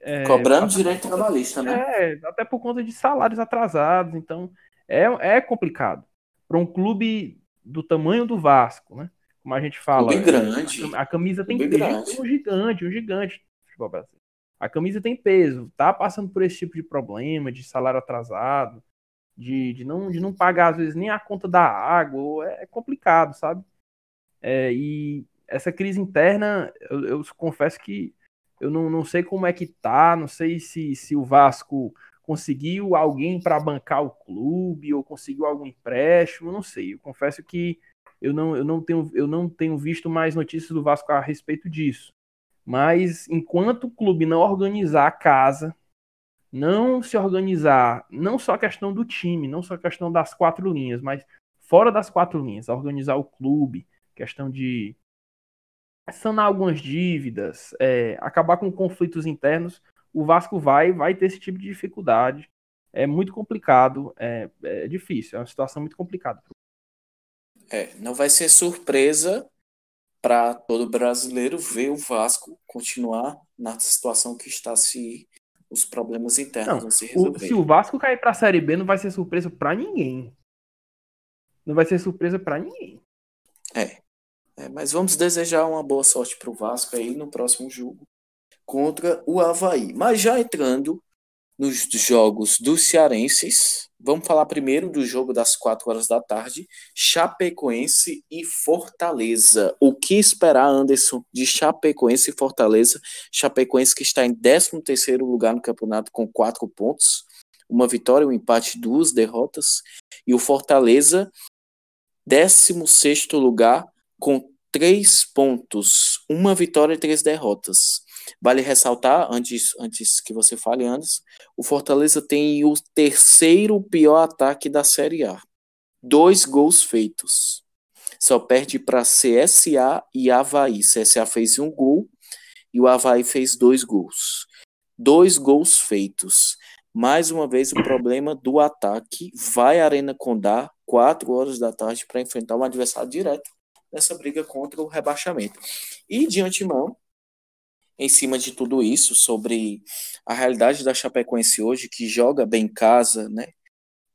É, Cobrando até, direito trabalhista, né? É, até por conta de salários atrasados. Então, é, é complicado. Para um clube do tamanho do Vasco, né? Como a gente fala. Bem grande. A, a camisa tem peso. Grande. Um gigante, um gigante. A camisa tem peso. Tá passando por esse tipo de problema, de salário atrasado, de, de, não, de não pagar, às vezes, nem a conta da água. É complicado, sabe? É, e essa crise interna, eu, eu, confesso que eu não, não sei como é que tá, não sei se, se o Vasco conseguiu alguém para bancar o clube ou conseguiu algum empréstimo, não sei. Eu confesso que eu não, eu não, tenho, eu não tenho visto mais notícias do Vasco a respeito disso. Mas enquanto o clube não organizar a casa, não se organizar, não só a questão do time, não só a questão das quatro linhas, mas fora das quatro linhas, organizar o clube, questão de sanar algumas dívidas, é, acabar com conflitos internos, o Vasco vai vai ter esse tipo de dificuldade. É muito complicado, é, é difícil, é uma situação muito complicada. É, não vai ser surpresa para todo brasileiro ver o Vasco continuar na situação que está se os problemas internos não, não se resolverem. Se o Vasco cair para a Série B, não vai ser surpresa para ninguém. Não vai ser surpresa para ninguém. É. é. Mas vamos desejar uma boa sorte para o Vasco aí no próximo jogo contra o Havaí. Mas já entrando nos jogos dos cearenses, vamos falar primeiro do jogo das 4 horas da tarde, Chapecoense e Fortaleza. O que esperar, Anderson, de Chapecoense e Fortaleza? Chapecoense que está em 13º lugar no campeonato com 4 pontos, uma vitória, um empate, duas derrotas, e o Fortaleza 16º lugar com 3 pontos, uma vitória e três derrotas. Vale ressaltar, antes, antes que você fale, antes, o Fortaleza tem o terceiro pior ataque da Série A. Dois gols feitos. Só perde para CSA e Havaí. CSA fez um gol e o Havaí fez dois gols. Dois gols feitos. Mais uma vez, o problema do ataque vai à Arena Condá, 4 horas da tarde, para enfrentar um adversário direto nessa briga contra o rebaixamento. E de antemão, em cima de tudo isso, sobre a realidade da Chapecoense hoje, que joga bem em casa, né?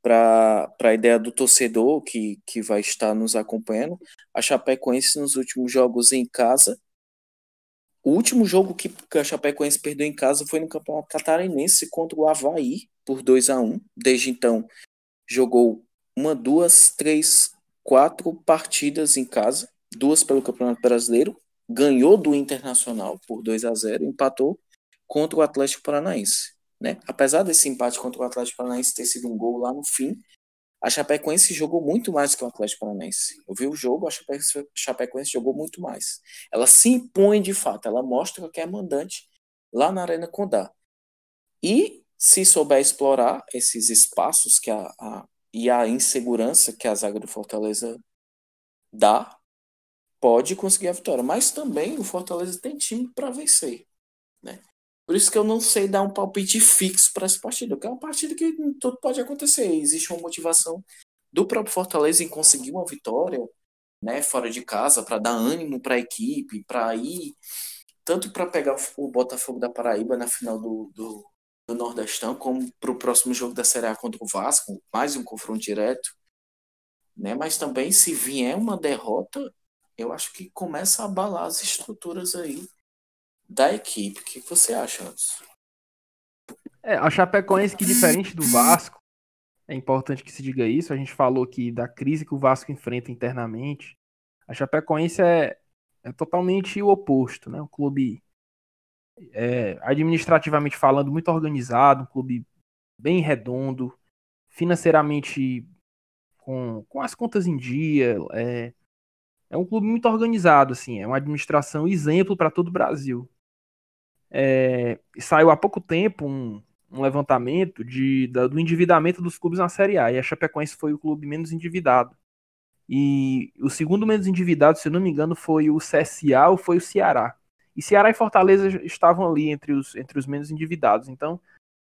Para a ideia do torcedor que, que vai estar nos acompanhando, a Chapecoense nos últimos jogos em casa. O último jogo que a Chapecoense perdeu em casa foi no Campeonato Catarinense contra o Havaí, por 2 a 1 Desde então, jogou uma, duas, três, quatro partidas em casa, duas pelo Campeonato Brasileiro, ganhou do Internacional por 2 a 0 empatou contra o Atlético Paranaense. Né? Apesar desse empate contra o Atlético Paranaense ter sido um gol lá no fim, a Chapecoense jogou muito mais que o Atlético Paranaense. Eu vi o jogo, a Chapecoense jogou muito mais. Ela se impõe de fato, ela mostra que é mandante lá na Arena Condá. E se souber explorar esses espaços que a, a, e a insegurança que a zaga do Fortaleza dá, pode conseguir a vitória. Mas também o Fortaleza tem time para vencer. Né? Por isso que eu não sei dar um palpite fixo para essa partida, porque é uma partida que tudo pode acontecer. Existe uma motivação do próprio Fortaleza em conseguir uma vitória né, fora de casa para dar ânimo para a equipe, para ir tanto para pegar o Botafogo da Paraíba na final do, do, do Nordestão, como para o próximo jogo da Série A contra o Vasco, mais um confronto direto. Né? Mas também, se vier uma derrota, eu acho que começa a abalar as estruturas aí da equipe. O que você acha, Anderson? É, a Chapecoense, que diferente do Vasco, é importante que se diga isso. A gente falou aqui da crise que o Vasco enfrenta internamente. A Chapecoense é, é totalmente o oposto, né? Um clube é, administrativamente falando muito organizado, um clube bem redondo, financeiramente com, com as contas em dia, é, é um clube muito organizado, assim, é uma administração exemplo para todo o Brasil. É, saiu há pouco tempo um, um levantamento de, da, do endividamento dos clubes na Série A, e a Chapecoense foi o clube menos endividado. E o segundo menos endividado, se não me engano, foi o CSA ou foi o Ceará. E Ceará e Fortaleza estavam ali entre os, entre os menos endividados. Então,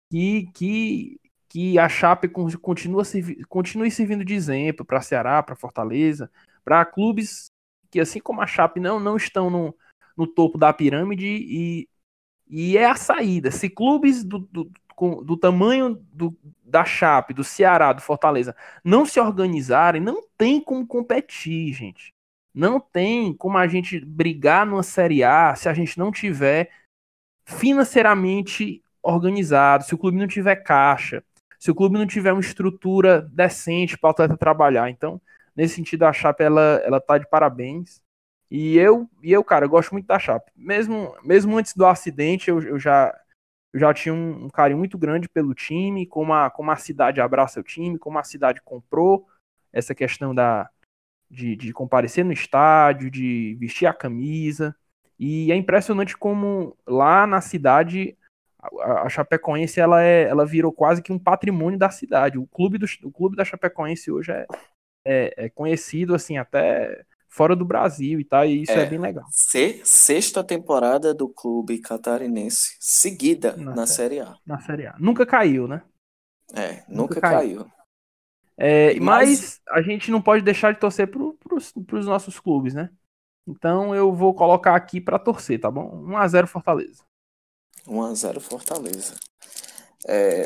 que, que, que a Chape continua, continue servindo de exemplo para Ceará, para Fortaleza, para clubes que, assim como a Chape, não, não estão no, no topo da pirâmide e, e é a saída. Se clubes do, do, do tamanho do, da Chape, do Ceará, do Fortaleza, não se organizarem, não tem como competir, gente. Não tem como a gente brigar numa Série A se a gente não tiver financeiramente organizado, se o clube não tiver caixa, se o clube não tiver uma estrutura decente para o atleta trabalhar. Então, Nesse sentido, a Chape ela, ela tá de parabéns. E eu, e eu, cara, eu gosto muito da Chape. Mesmo, mesmo antes do acidente, eu, eu já eu já tinha um, um, carinho muito grande pelo time, como a, como a cidade abraça o time, como a cidade comprou essa questão da, de, de comparecer no estádio, de vestir a camisa. E é impressionante como lá na cidade a, Chapecoense ela, é, ela virou quase que um patrimônio da cidade. O clube, do, o clube da Chapecoense hoje é, é, é conhecido assim até fora do Brasil e tal, e isso é, é bem legal. Sexta temporada do clube catarinense, seguida na, na série, A. Na Série A. Nunca caiu, né? É, nunca, nunca caiu. caiu. É, mas... mas... a gente não pode deixar de torcer para os nossos clubes, né? Então eu vou colocar aqui para torcer, tá bom? 1x0 Fortaleza. 1x0 Fortaleza. É,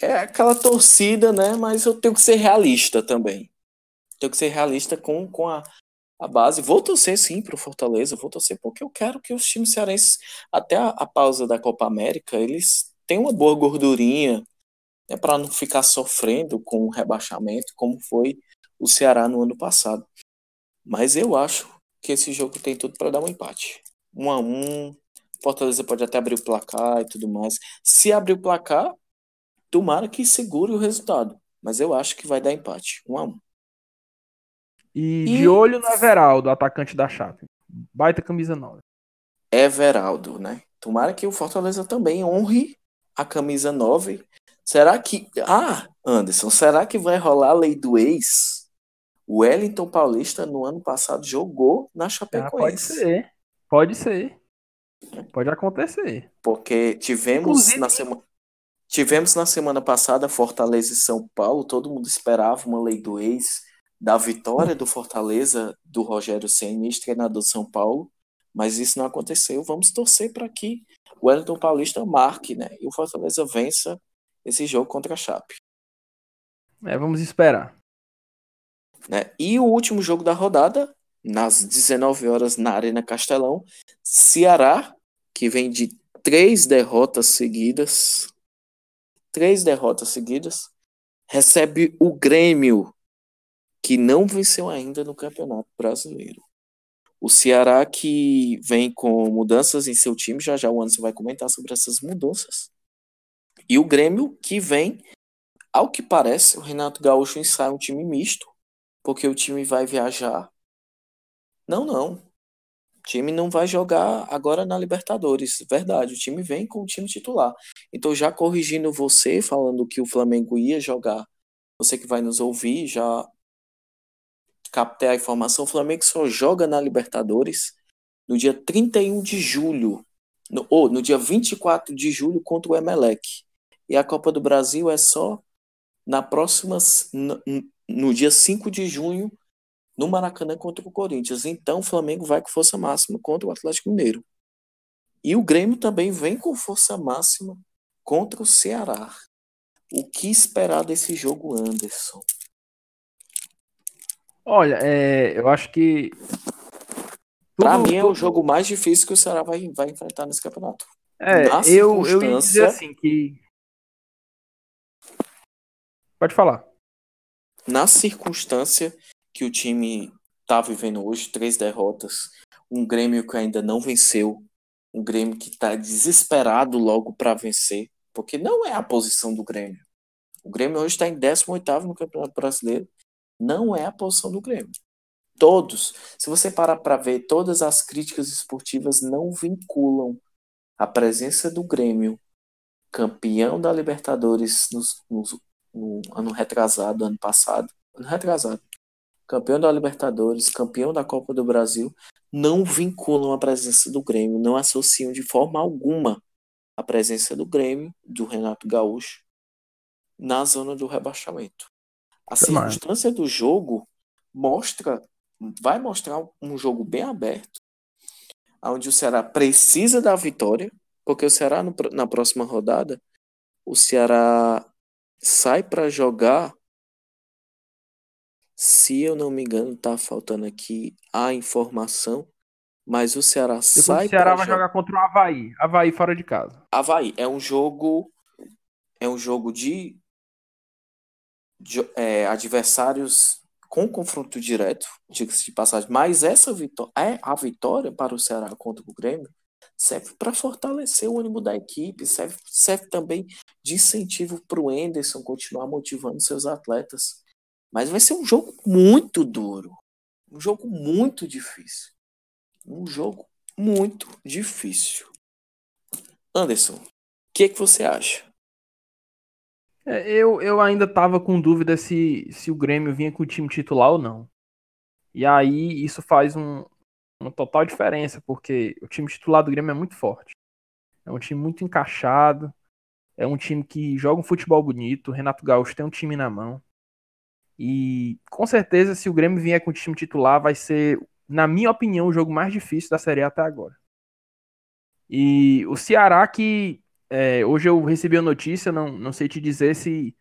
é aquela torcida, né? Mas eu tenho que ser realista também. Tenho que ser realista com, com a, a base. Vou torcer sim pro Fortaleza, vou torcer porque eu quero que os times cearenses, até a, a pausa da Copa América, eles tenham uma boa gordurinha, né, para não ficar sofrendo com o rebaixamento, como foi o Ceará no ano passado. Mas eu acho que esse jogo tem tudo para dar um empate. Um a um, Fortaleza pode até abrir o placar e tudo mais. Se abrir o placar, tomara que segure o resultado. Mas eu acho que vai dar empate. Um a um. E, e... de olho no Everaldo, atacante da Chape. Baita camisa nova. Everaldo, né? Tomara que o Fortaleza também honre a camisa 9. Será que. Ah, Anderson, será que vai rolar a lei do ex? O Wellington Paulista, no ano passado, jogou na Chapecoense. Ah, pode ser. Pode ser. Pode acontecer. Porque tivemos Inclusive... na semana. Tivemos na semana passada Fortaleza e São Paulo, todo mundo esperava uma lei do ex da vitória do Fortaleza, do Rogério Ceni, treinador de São Paulo, mas isso não aconteceu. Vamos torcer para que o Wellington Paulista marque, né? E o Fortaleza vença esse jogo contra a Chape. É, vamos esperar. Né? E o último jogo da rodada, nas 19 horas na Arena Castelão, Ceará, que vem de três derrotas seguidas, três derrotas seguidas, recebe o Grêmio que não venceu ainda no Campeonato Brasileiro. O Ceará que vem com mudanças em seu time, já já o Anderson vai comentar sobre essas mudanças. E o Grêmio que vem, ao que parece, o Renato Gaúcho ensaia um time misto, porque o time vai viajar. Não, não. O time não vai jogar agora na Libertadores. Verdade, o time vem com o time titular. Então, já corrigindo você, falando que o Flamengo ia jogar, você que vai nos ouvir, já captei a informação, o Flamengo só joga na Libertadores no dia 31 de julho, no, ou no dia 24 de julho contra o Emelec. E a Copa do Brasil é só na próxima no, no dia 5 de junho no Maracanã contra o Corinthians. Então o Flamengo vai com força máxima contra o Atlético Mineiro. E o Grêmio também vem com força máxima contra o Ceará. O que esperar desse jogo, Anderson? Olha, é, eu acho que. Para mim é o jogo mais difícil que o Ceará vai, vai enfrentar nesse campeonato. É, eu, eu ia dizer assim que. Pode falar. Na circunstância que o time tá vivendo hoje, três derrotas, um Grêmio que ainda não venceu, um Grêmio que tá desesperado logo para vencer, porque não é a posição do Grêmio. O Grêmio hoje está em 18 no Campeonato Brasileiro não é a posição do Grêmio. Todos, se você parar para ver, todas as críticas esportivas não vinculam a presença do Grêmio, campeão da Libertadores no, no ano retrasado, ano passado, ano retrasado, campeão da Libertadores, campeão da Copa do Brasil, não vinculam a presença do Grêmio, não associam de forma alguma a presença do Grêmio, do Renato Gaúcho, na zona do rebaixamento. A circunstância do jogo mostra, vai mostrar um jogo bem aberto, onde o Ceará precisa da vitória, porque o Ceará no, na próxima rodada, o Ceará sai para jogar. Se eu não me engano, tá faltando aqui a informação, mas o Ceará Depois sai. O Ceará vai jogar contra o Havaí, Havaí fora de casa. Havaí é um jogo é um jogo de de, é, adversários com confronto direto, diga-se de passagem, mas essa vitória, é, a vitória para o Ceará contra o Grêmio serve para fortalecer o ânimo da equipe, serve, serve também de incentivo para o Enderson continuar motivando seus atletas. Mas vai ser um jogo muito duro, um jogo muito difícil. Um jogo muito difícil. Anderson, que, que você acha? É, eu, eu ainda tava com dúvida se, se o Grêmio vinha com o time titular ou não. E aí isso faz um, uma total diferença, porque o time titular do Grêmio é muito forte. É um time muito encaixado, é um time que joga um futebol bonito. O Renato Gaúcho tem um time na mão. E com certeza, se o Grêmio vier com o time titular, vai ser, na minha opinião, o jogo mais difícil da Série A até agora. E o Ceará que é, hoje eu recebi a notícia, não, não sei te dizer se,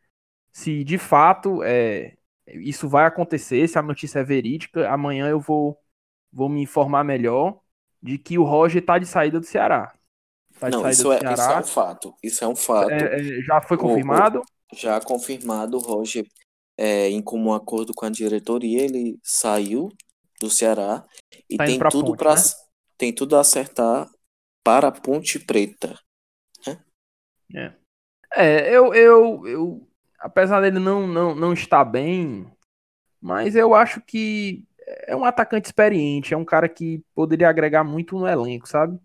se de fato é, isso vai acontecer, se a notícia é verídica. Amanhã eu vou, vou me informar melhor de que o Roger está de saída do Ceará. Tá não, isso é, isso é um fato. Isso é um fato. É, é já foi confirmado? O, já confirmado, o Roger, é, em comum acordo com a diretoria, ele saiu do Ceará e tá tem tudo para né? tem tudo a acertar para a Ponte Preta. É, é eu, eu, eu, apesar dele não, não, não estar bem, mas eu acho que é um atacante experiente, é um cara que poderia agregar muito no elenco, sabe?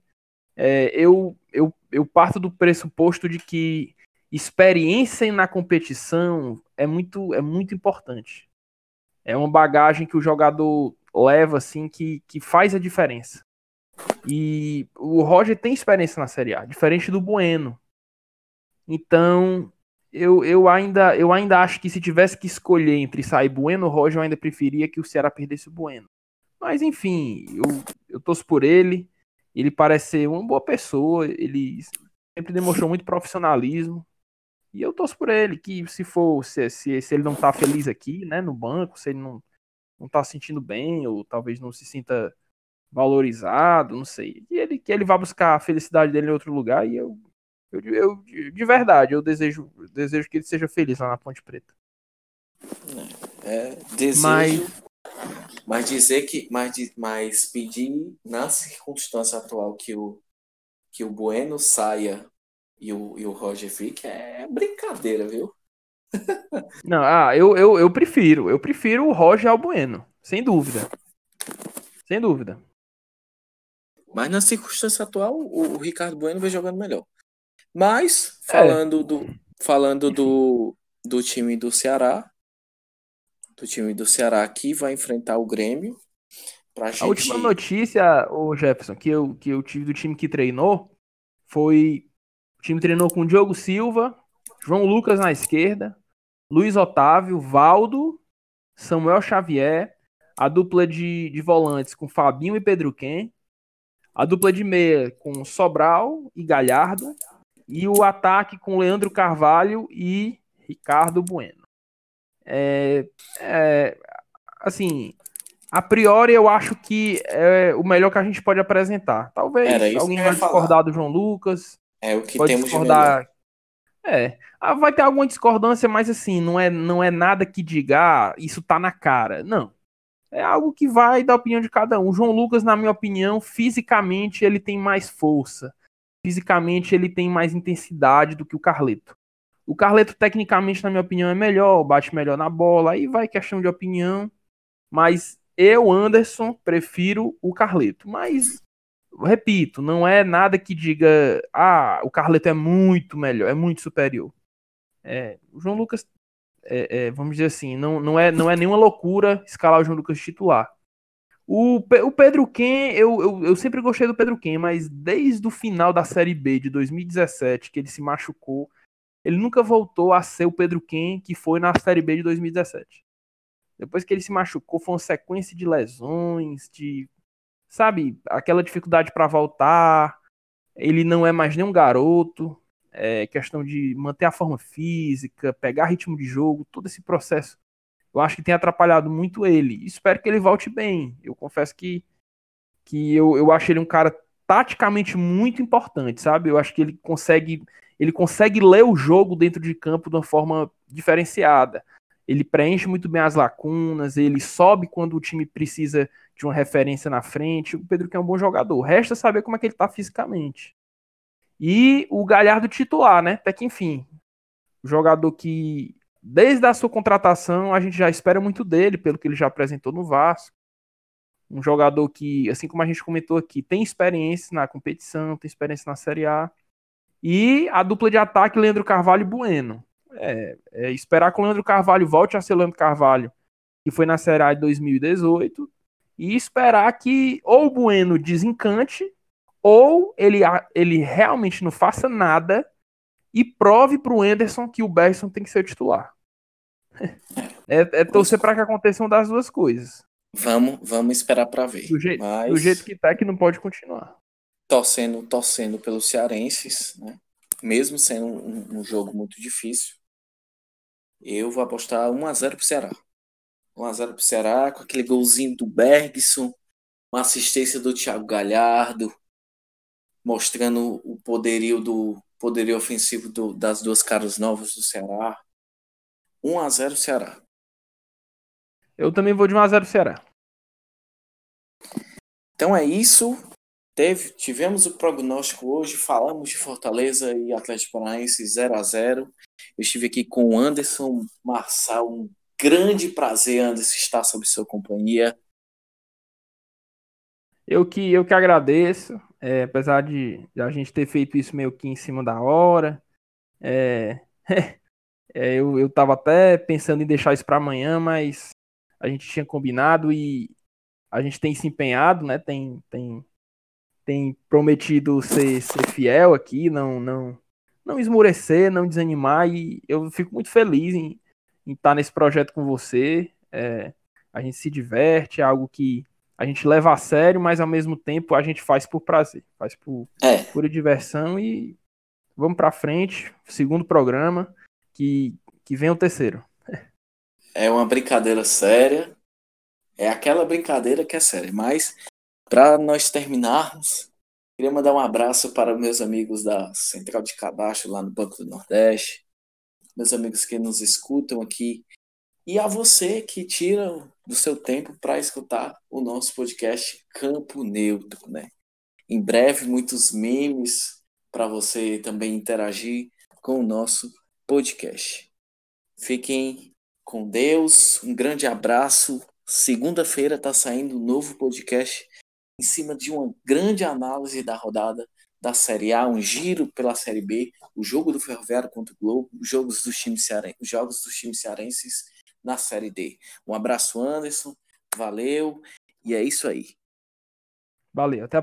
É, eu, eu, eu parto do pressuposto de que experiência na competição é muito, é muito importante. É uma bagagem que o jogador leva, assim, que, que faz a diferença. E o Roger tem experiência na Série A, diferente do Bueno. Então, eu, eu, ainda, eu ainda acho que se tivesse que escolher entre sair Bueno ou Roger, eu ainda preferia que o Ceará perdesse o Bueno. Mas, enfim, eu, eu torço por ele. Ele parece ser uma boa pessoa. Ele sempre demonstrou muito profissionalismo. E eu torço por ele, que se for, se, se, se ele não tá feliz aqui, né, no banco, se ele não, não tá se sentindo bem, ou talvez não se sinta valorizado, não sei. E ele, que ele vá buscar a felicidade dele em outro lugar, e eu eu, eu, de verdade, eu desejo, desejo que ele seja feliz lá na Ponte Preta. É, desejo. Mas, mas dizer que. Mas, mas pedir na circunstância atual que o, que o Bueno saia e o, e o Roger fique é brincadeira, viu? Não, ah, eu, eu, eu prefiro. Eu prefiro o Roger ao Bueno, sem dúvida. Sem dúvida. Mas na circunstância atual, o, o Ricardo Bueno vem jogando melhor. Mas, é. falando, é. do, falando do, do time do Ceará, do time do Ceará aqui, vai enfrentar o Grêmio. Pra gente... A última notícia, o Jefferson, que eu, que eu tive do time que treinou foi. O time treinou com Diogo Silva, João Lucas na esquerda, Luiz Otávio, Valdo, Samuel Xavier, a dupla de, de volantes com Fabinho e Pedro Ken, a dupla de meia com Sobral e Galhardo, e o ataque com Leandro Carvalho e Ricardo Bueno. É, é, assim, a priori eu acho que é o melhor que a gente pode apresentar. Talvez alguém vai discordar do João Lucas. É o que pode temos discordar. É, ah, vai ter alguma discordância, mas assim, não é, não é nada que diga, ah, isso tá na cara. Não. É algo que vai da opinião de cada um. O João Lucas, na minha opinião, fisicamente ele tem mais força fisicamente ele tem mais intensidade do que o Carleto. O Carleto, tecnicamente, na minha opinião, é melhor, bate melhor na bola, aí vai questão de opinião. Mas eu, Anderson, prefiro o Carleto. Mas, repito, não é nada que diga, ah, o Carleto é muito melhor, é muito superior. É, o João Lucas, é, é, vamos dizer assim, não, não, é, não é nenhuma loucura escalar o João Lucas titular. O, o Pedro Ken, eu, eu, eu, sempre gostei do Pedro Ken, mas desde o final da Série B de 2017, que ele se machucou, ele nunca voltou a ser o Pedro Ken que foi na Série B de 2017. Depois que ele se machucou, foi uma sequência de lesões, de. Sabe, aquela dificuldade para voltar. Ele não é mais nem um garoto. É questão de manter a forma física, pegar ritmo de jogo, todo esse processo eu acho que tem atrapalhado muito ele. Espero que ele volte bem. Eu confesso que, que eu, eu acho ele um cara taticamente muito importante, sabe? Eu acho que ele consegue ele consegue ler o jogo dentro de campo de uma forma diferenciada. Ele preenche muito bem as lacunas, ele sobe quando o time precisa de uma referência na frente. O Pedro que é um bom jogador. Resta saber como é que ele tá fisicamente. E o Galhardo titular, né? Até que enfim. Jogador que desde a sua contratação, a gente já espera muito dele, pelo que ele já apresentou no Vasco. Um jogador que, assim como a gente comentou aqui, tem experiência na competição, tem experiência na Série A. E a dupla de ataque, Leandro Carvalho e Bueno. É, é esperar que o Leandro Carvalho volte a ser Leandro Carvalho, que foi na Série A de 2018, e esperar que ou o Bueno desencante, ou ele, ele realmente não faça nada e prove para o Anderson que o Bergson tem que ser titular. É, é torcer para que aconteçam das duas coisas. Vamos, vamos esperar para ver. Do jeito, Mas... do jeito que tá, é que não pode continuar. Torcendo, torcendo pelos cearenses, né? mesmo sendo um, um jogo muito difícil, eu vou apostar 1x0 pro Ceará. 1x0 pro Ceará, com aquele golzinho do Bergson, uma assistência do Thiago Galhardo, mostrando o poderio do poderio ofensivo do, das duas caras novas do Ceará. 1x0 Ceará. Eu também vou de 1x0 Ceará. Então é isso. Teve, tivemos o prognóstico hoje, falamos de Fortaleza e Atlético Paranaense 0 a 0 Eu estive aqui com o Anderson Marçal, um grande prazer, Anderson, estar sob sua companhia. Eu que, eu que agradeço, é, apesar de, a gente ter feito isso meio que em cima da hora. É, é, eu, eu tava até pensando em deixar isso para amanhã, mas a gente tinha combinado e a gente tem se empenhado, né? Tem, tem tem prometido ser, ser fiel aqui, não, não, não esmorecer, não desanimar, e eu fico muito feliz em, em estar nesse projeto com você. É, a gente se diverte, é algo que a gente leva a sério, mas ao mesmo tempo a gente faz por prazer, faz por é. pura diversão e vamos para frente. Segundo programa, que, que vem o terceiro. É uma brincadeira séria, é aquela brincadeira que é séria, mas para nós terminarmos, queria mandar um abraço para meus amigos da Central de Cadastro lá no Banco do Nordeste, meus amigos que nos escutam aqui, e a você que tira do seu tempo para escutar o nosso podcast Campo Neutro, né? Em breve, muitos memes para você também interagir com o nosso podcast. Fiquem com Deus, um grande abraço. Segunda-feira está saindo um novo podcast em cima de uma grande análise da rodada da Série A, um giro pela Série B, o jogo do Ferroviário contra o Globo, os jogos dos times, jogos dos times cearenses na Série D. Um abraço, Anderson, valeu, e é isso aí. Valeu, até a próxima.